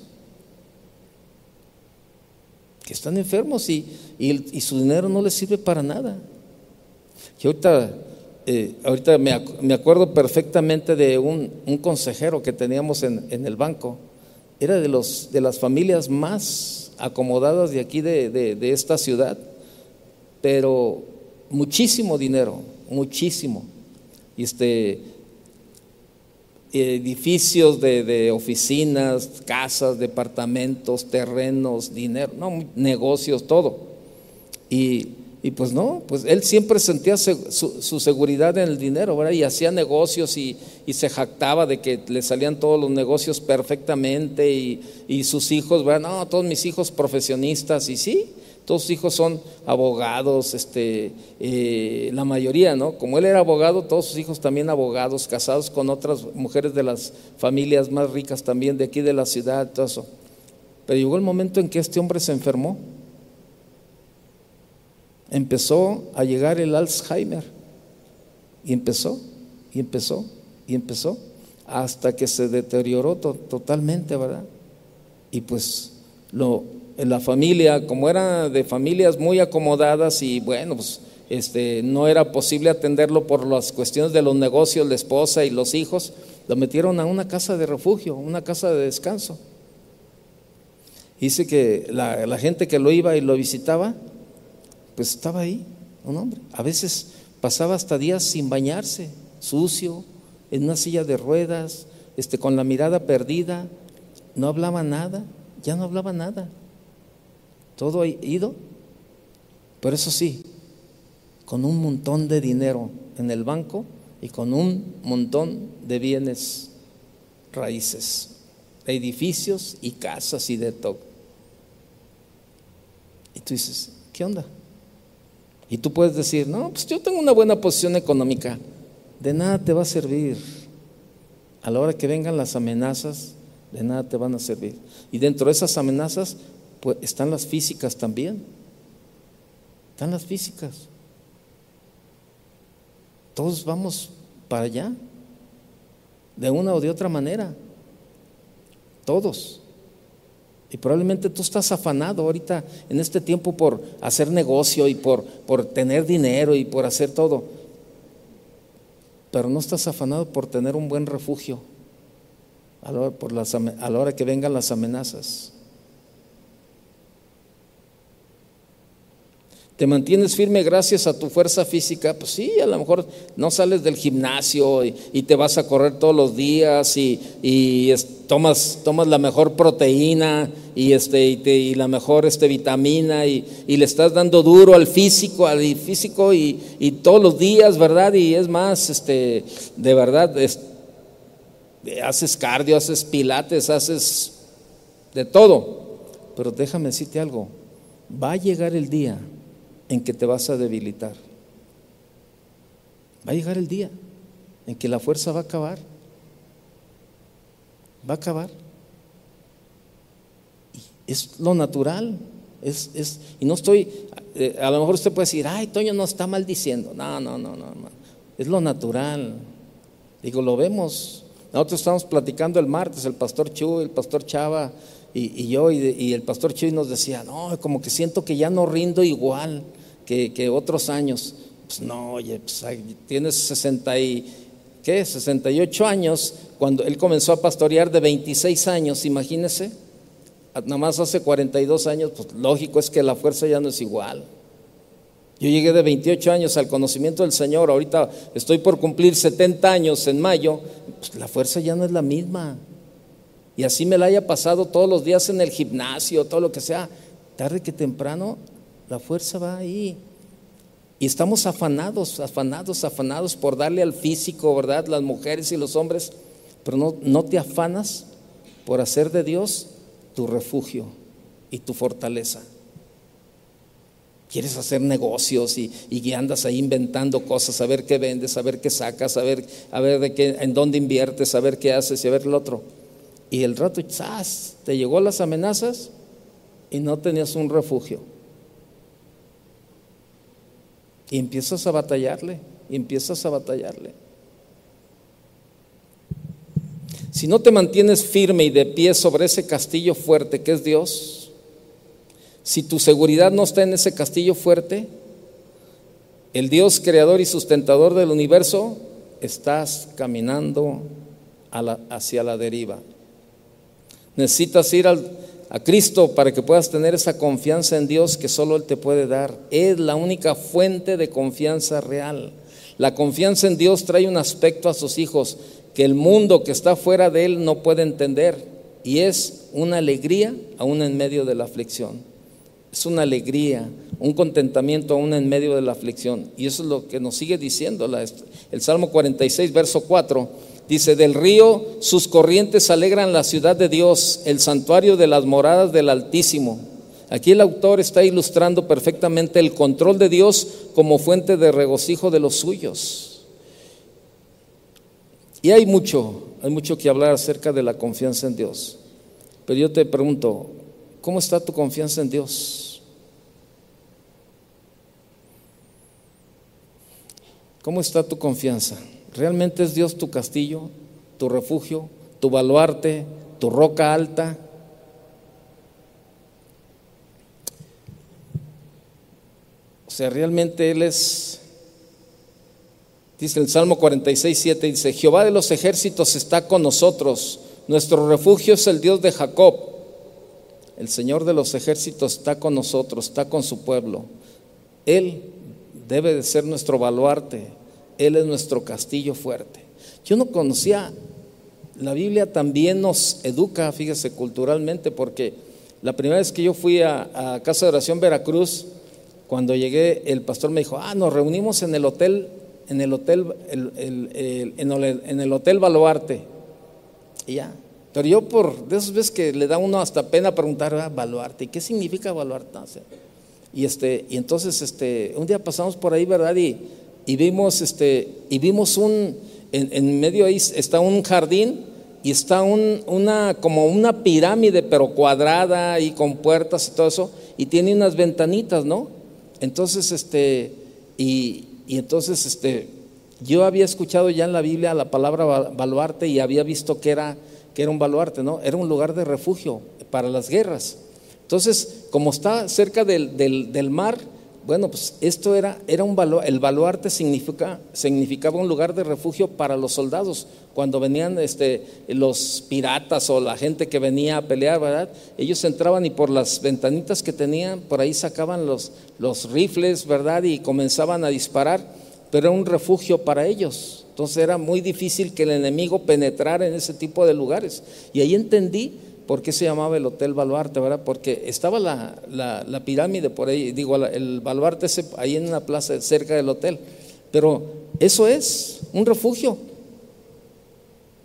Speaker 1: Que están enfermos y, su dinero no les sirve para nada. Y ahorita, eh, ahorita me, acuerdo perfectamente de un, consejero que teníamos en, el banco. Era de, los, de las familias más acomodadas de aquí de, de esta ciudad, pero muchísimo dinero, muchísimo. Este, edificios de, oficinas, casas, departamentos, terrenos, dinero, no, negocios, todo. Y, pues no, pues él siempre sentía su, seguridad en el dinero, ¿verdad? Y hacía negocios y, se jactaba de que le salían todos los negocios perfectamente y, y sus hijos, ¿verdad? No, todos mis hijos profesionistas, y sí, todos sus hijos son abogados, este, eh, la mayoría, ¿no? Como él era abogado, todos sus hijos también abogados, casados con otras mujeres de las familias más ricas también de aquí de la ciudad, todo eso. Pero llegó el momento en que este hombre se enfermó. Empezó a llegar el Alzheimer. Y empezó, y empezó, y empezó, hasta que se deterioró totalmente, ¿verdad? Y pues lo, la familia, como era de familias muy acomodadas y bueno, pues este, no era posible atenderlo por las cuestiones de los negocios, la esposa y los hijos, lo metieron a una casa de refugio, una casa de descanso. Dice que la gente que lo iba y lo visitaba, pues estaba ahí, un hombre. A veces pasaba hasta días sin bañarse, sucio, en una silla de ruedas, este, con la mirada perdida, no hablaba nada, ya no hablaba nada todo ha ido, pero eso sí, con un montón de dinero en el banco y con un montón de bienes raíces, edificios y casas y de todo. Y tú dices, ¿qué onda? Y tú puedes decir, no, pues yo tengo una buena posición económica. De nada te va a servir. A la hora que vengan las amenazas, de nada te van a servir. Y dentro de esas amenazas pues están las físicas también. Están las físicas. Todos vamos para allá. De una o de otra manera. Todos. Y probablemente tú estás afanado ahorita en este tiempo por hacer negocio y por, por tener dinero y por hacer todo. Pero no estás afanado por tener un buen refugio a la por las, a la hora que vengan las amenazas. ¿Te mantienes firme gracias a tu fuerza física? Pues sí, a lo mejor no sales del gimnasio y, te vas a correr todos los días y, tomas, la mejor proteína y, este, la mejor este, vitamina y, le estás dando duro al físico, al físico y, todos los días, ¿verdad? Y es más, este, de verdad, haces cardio, haces pilates, haces de todo. Pero déjame decirte algo, va a llegar el día en que te vas a debilitar. Va a llegar el día en que la fuerza va a acabar. Va a acabar. Y es lo natural. Es, es, y no estoy, eh, a lo mejor usted puede decir, ay, Toño no está maldiciendo. No, no, no, no, no. Es lo natural. Digo, lo vemos. Nosotros estamos platicando el martes, el pastor Chu, el pastor Chava y, yo, y, y, el pastor Chu nos decía, no, como que siento que ya no rindo igual que, otros años. Pues no, oye, pues, tienes 60 y, ¿qué? 68 años, cuando él comenzó a pastorear de 26 años, imagínese, nada más hace 42 años, pues lógico es que la fuerza ya no es igual. Yo llegué de 28 años al conocimiento del Señor, ahorita estoy por cumplir 70 años en mayo, pues la fuerza ya no es la misma. Y así me la haya pasado todos los días en el gimnasio, todo lo que sea, tarde que temprano la fuerza va ahí. Y estamos afanados, afanados, afanados por darle al físico, ¿verdad? Las mujeres y los hombres, pero no, no te afanas por hacer de Dios tu refugio y tu fortaleza. Quieres hacer negocios y, y, andas ahí inventando cosas, a ver qué vendes, a ver qué sacas, a ver, de qué, en dónde inviertes, a ver qué haces y a ver el otro. Y el rato, ¡zas! te llegó las amenazas y no tenías un refugio. Y empiezas a batallarle, y empiezas a batallarle. Si no te mantienes firme y de pie sobre ese castillo fuerte que es Dios, si tu seguridad no está en ese castillo fuerte, el Dios creador y sustentador del universo, estás caminando hacia la deriva. Necesitas ir al, a Cristo para que puedas tener esa confianza en Dios que solo Él te puede dar. Es la única fuente de confianza real. La confianza en Dios trae un aspecto a sus hijos que el mundo que está fuera de Él no puede entender y es una alegría aún en medio de la aflicción. Es una alegría, un contentamiento aún en medio de la aflicción. Y eso es lo que nos sigue diciendo el Salmo 46, verso 4 Dice, del río sus corrientes alegran la ciudad de Dios, el santuario de las moradas del Altísimo. Aquí el autor está ilustrando perfectamente el control de Dios como fuente de regocijo de los suyos. Y hay mucho, hay mucho que hablar acerca de la confianza en Dios. Pero yo te pregunto, ¿cómo está tu confianza en Dios? ¿Cómo está tu confianza? ¿Realmente es Dios tu castillo, tu refugio, tu baluarte, tu roca alta? O sea, realmente Él es, dice el Salmo 46, 7, dice, Jehová de los ejércitos está con nosotros, nuestro refugio es el Dios de Jacob. El Señor de los ejércitos está con nosotros, está con su pueblo. Él debe de ser nuestro baluarte, él es nuestro castillo fuerte. Yo no conocía, la Biblia también nos educa, fíjese, culturalmente, porque la primera vez que yo fui a, Casa de Oración Veracruz, cuando llegué, el pastor me dijo, ah, nos reunimos en el hotel, en el hotel, en, el, hotel Baluarte. Y ya. Pero yo por de esas veces que le da uno hasta pena preguntar, ah, Baluarte, ¿y qué significa Baluarte? Y este, y entonces este, un día pasamos por ahí, ¿verdad? Y y vimos, este, y vimos un, en, medio ahí está un jardín y está un, una, como una pirámide, pero cuadrada y con puertas y todo eso, y tiene unas ventanitas, ¿no? Entonces, este, y, y entonces, este, yo había escuchado ya en la Biblia la palabra baluarte y había visto que era, que era un baluarte, ¿no? Era un lugar de refugio para las guerras. Entonces, como está cerca del, del, del mar, bueno, pues esto era, era un el baluarte significa, significaba un lugar de refugio para los soldados. Cuando venían este, los piratas o la gente que venía a pelear, ¿verdad? Ellos entraban y por las ventanitas que tenían, por ahí sacaban los, los rifles, ¿verdad? Y comenzaban a disparar, pero era un refugio para ellos. Entonces era muy difícil que el enemigo penetrara en ese tipo de lugares. Y ahí entendí ¿Por qué se llamaba el Hotel Baluarte? ¿verdad? Porque estaba la, la, pirámide por ahí, digo, el baluarte ahí en una plaza cerca del hotel. Pero eso es un refugio,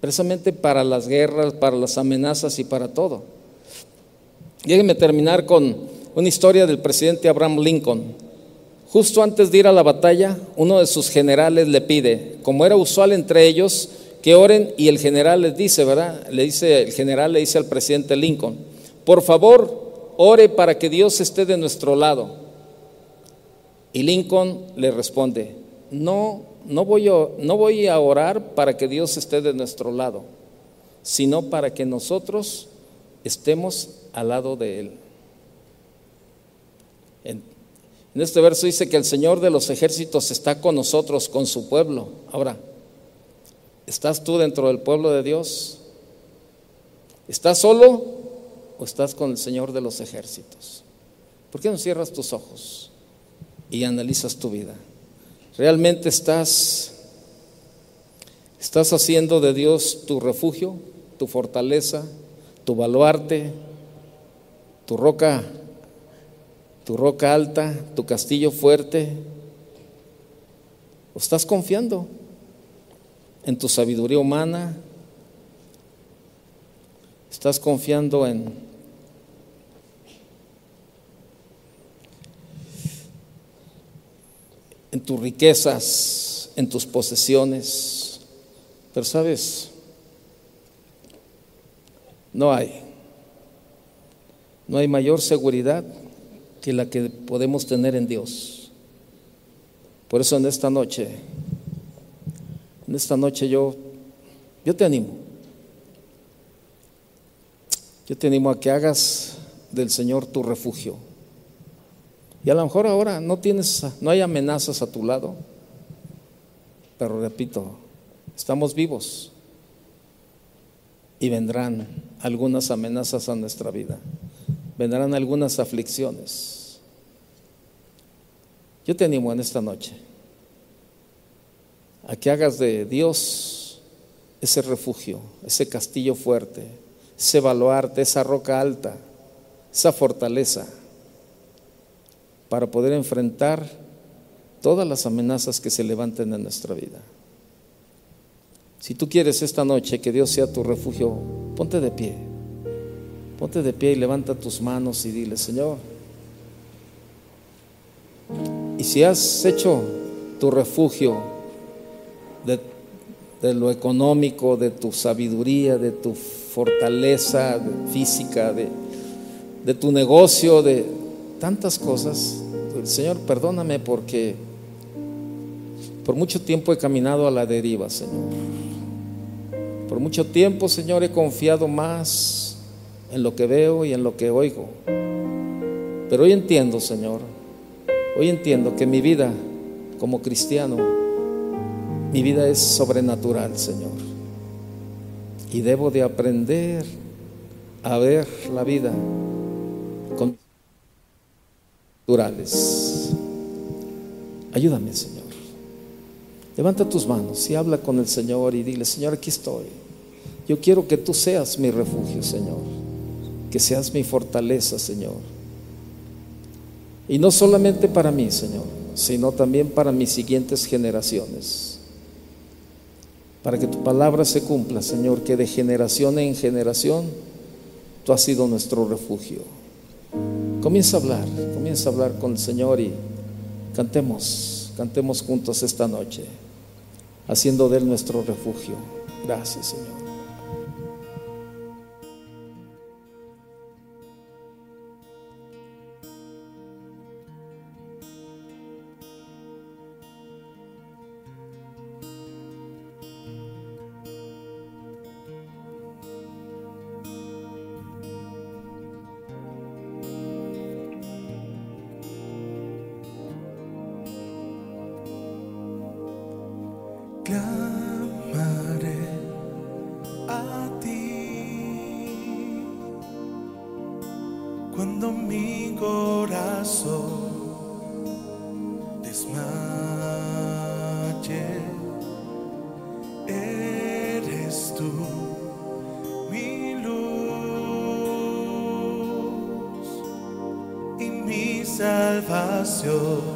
Speaker 1: precisamente para las guerras, para las amenazas y para todo. Déjenme terminar con una historia del presidente Abraham Lincoln. Justo antes de ir a la batalla, uno de sus generales le pide, como era usual entre ellos, que oren y el general les dice, ¿verdad? Le dice, el general le dice al presidente Lincoln, por favor, ore para que Dios esté de nuestro lado. Y Lincoln le responde, no, no voy a, orar para que Dios esté de nuestro lado, sino para que nosotros estemos al lado de Él. En, en este verso dice que el Señor de los ejércitos está con nosotros, con su pueblo. Ahora, ¿Estás tú dentro del pueblo de Dios? ¿Estás solo o estás con el Señor de los ejércitos? ¿Por qué no cierras tus ojos y analizas tu vida? ¿Realmente estás estás haciendo de Dios tu refugio, tu fortaleza, tu baluarte, tu roca tu roca alta, tu castillo fuerte? ¿O estás confiando? En tu sabiduría humana? Estás confiando en tus riquezas, en tus posesiones. Pero sabes, no hay. No hay mayor seguridad que la que podemos tener en Dios. Por eso en esta noche, en esta noche yo, yo te animo. Yo te animo a que hagas del Señor tu refugio. Y a lo mejor ahora no tienes, no hay amenazas a tu lado, pero repito, estamos vivos y vendrán algunas amenazas a nuestra vida, vendrán algunas aflicciones. Yo te animo en esta noche a que hagas de Dios ese refugio, ese castillo fuerte, ese baluarte, esa roca alta, esa fortaleza para poder enfrentar todas las amenazas que se levanten en nuestra vida. Si tú quieres esta noche que Dios sea tu refugio, ponte de pie. Ponte de pie y levanta tus manos y dile, Señor. Y si has hecho tu refugio de, de lo económico, de tu sabiduría, de tu fortaleza física, de, de tu negocio, de, tantas cosas. Señor, perdóname porque por mucho tiempo he caminado a la deriva, Señor. Por mucho tiempo, Señor, he confiado más en lo que veo y en lo que oigo. Pero hoy entiendo, Señor, hoy entiendo que mi vida como cristiano, mi vida es sobrenatural, Señor. Y debo de aprender a ver la vida con Ayúdame, Señor. Levanta tus manos y habla con el Señor y dile, Señor, aquí estoy. Yo quiero que tú seas mi refugio, Señor. Que seas mi fortaleza, Señor. Y no solamente para mí, Señor, sino también para mis siguientes generaciones. Para que tu palabra se cumpla, Señor, que de generación en generación tú has sido nuestro refugio. Comienza a hablar, comienza a hablar con el Señor y cantemos, cantemos juntos esta noche, haciendo de Él nuestro refugio. Gracias, Señor.
Speaker 2: Yo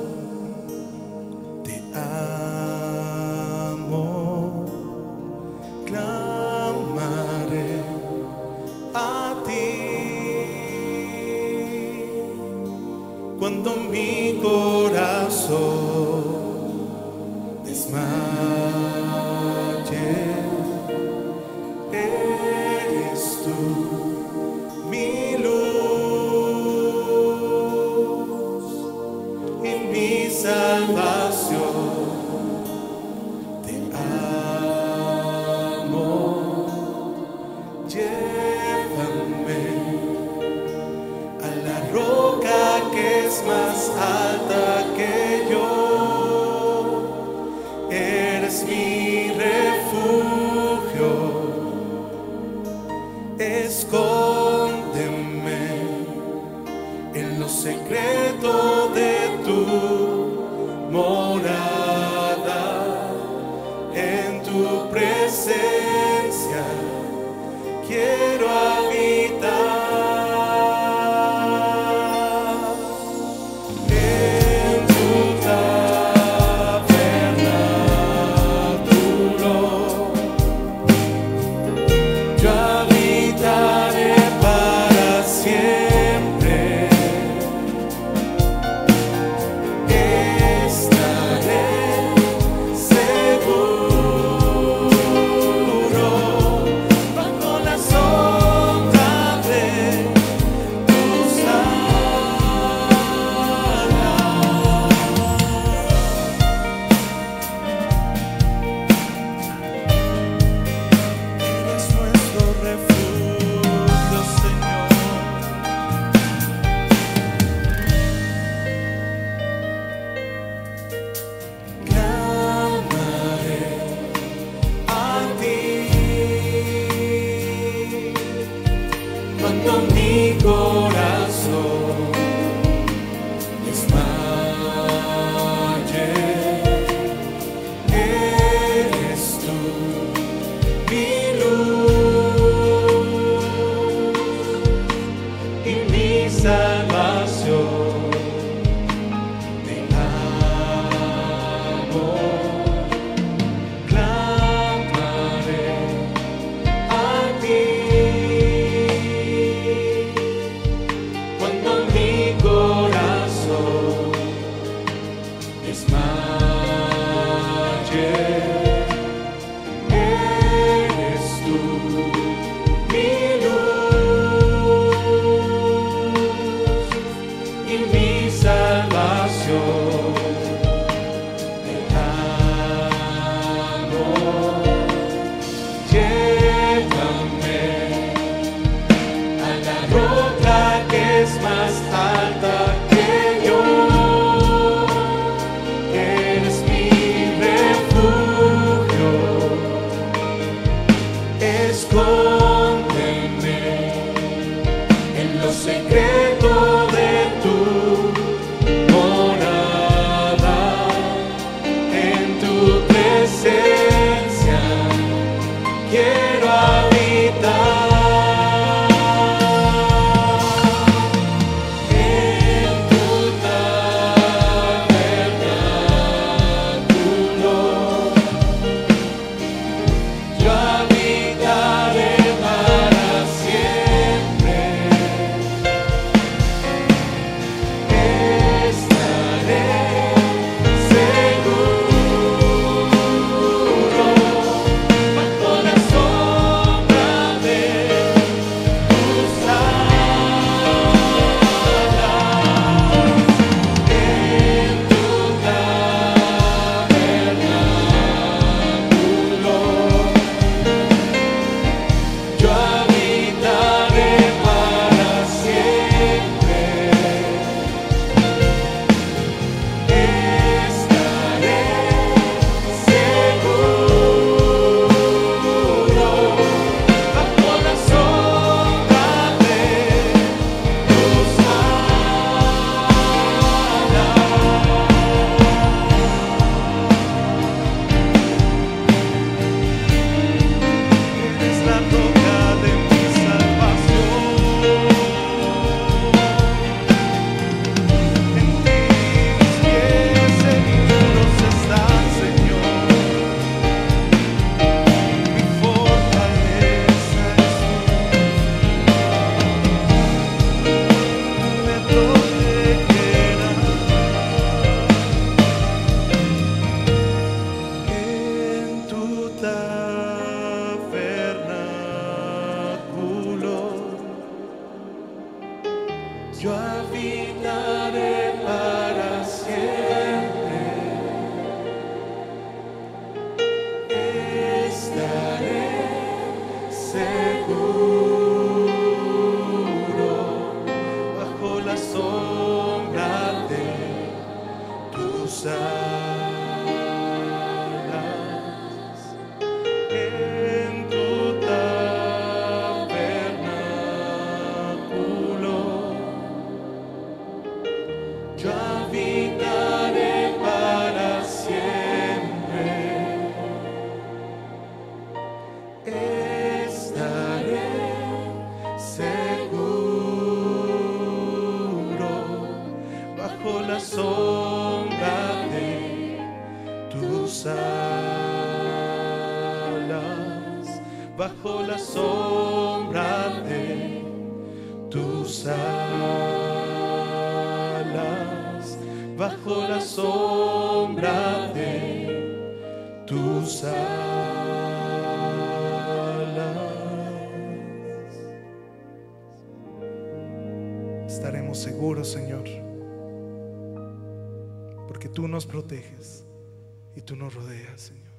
Speaker 2: tú nos rodeas, Señor.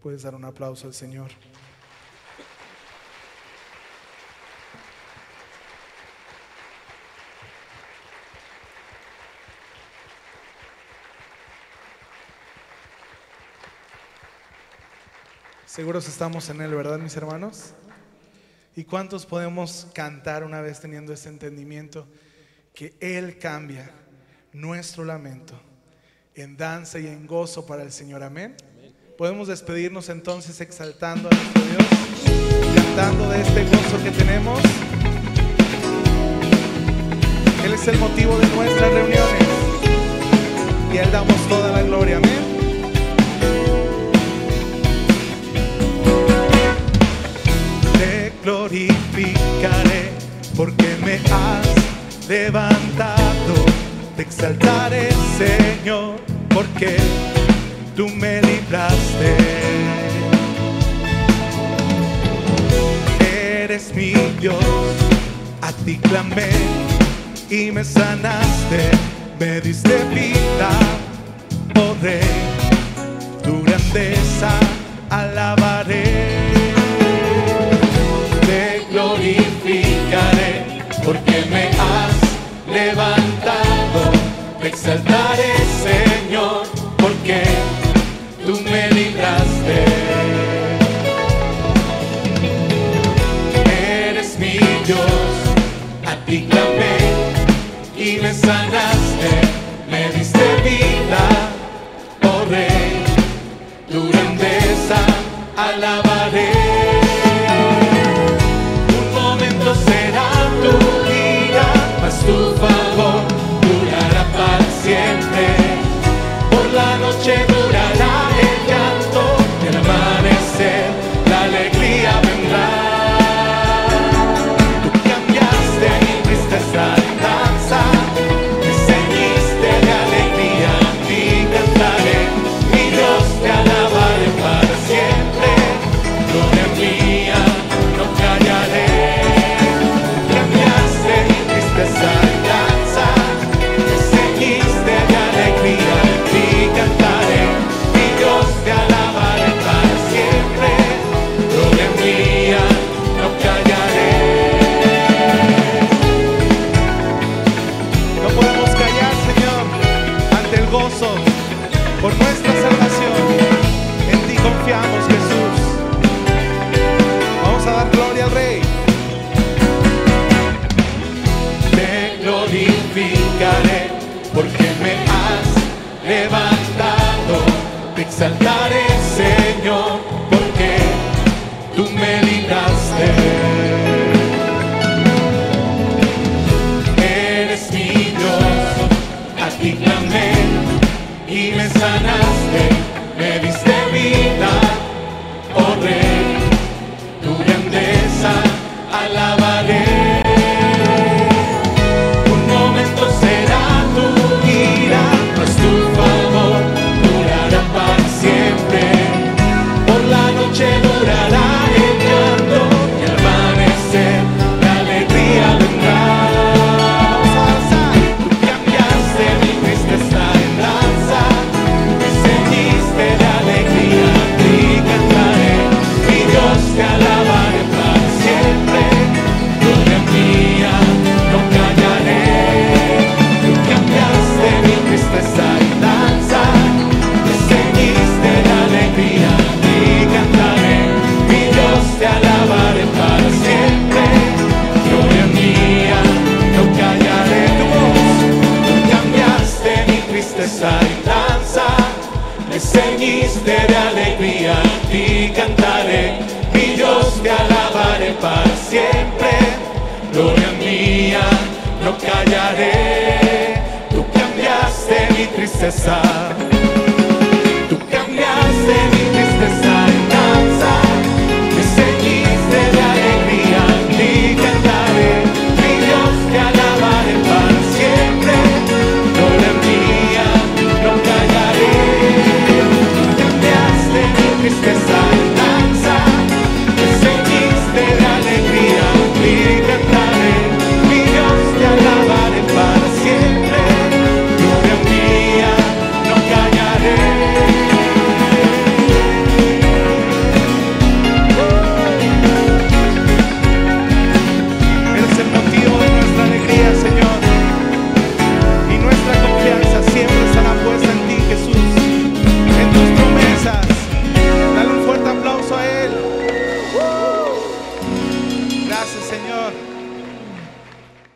Speaker 2: Puedes dar un aplauso al Señor. Seguros estamos en Él, ¿verdad, mis hermanos? ¿Y cuántos podemos cantar una vez teniendo ese entendimiento que Él cambia nuestro lamento en danza y en gozo para el Señor. Amén. Podemos despedirnos entonces exaltando a nuestro Dios, cantando de este gozo que tenemos. Él es el motivo de nuestras reuniones y Él damos toda la gloria. Amén. Te glorificaré porque me has levantado exaltaré, Señor, porque tú me libraste. Eres mi Dios, a ti clamé y me sanaste, me diste vida, poder, tu grandeza alabaré.
Speaker 3: exaltaré, Señor, porque tú me libraste. Eres mi Dios, a ti clamé y me sanaste. la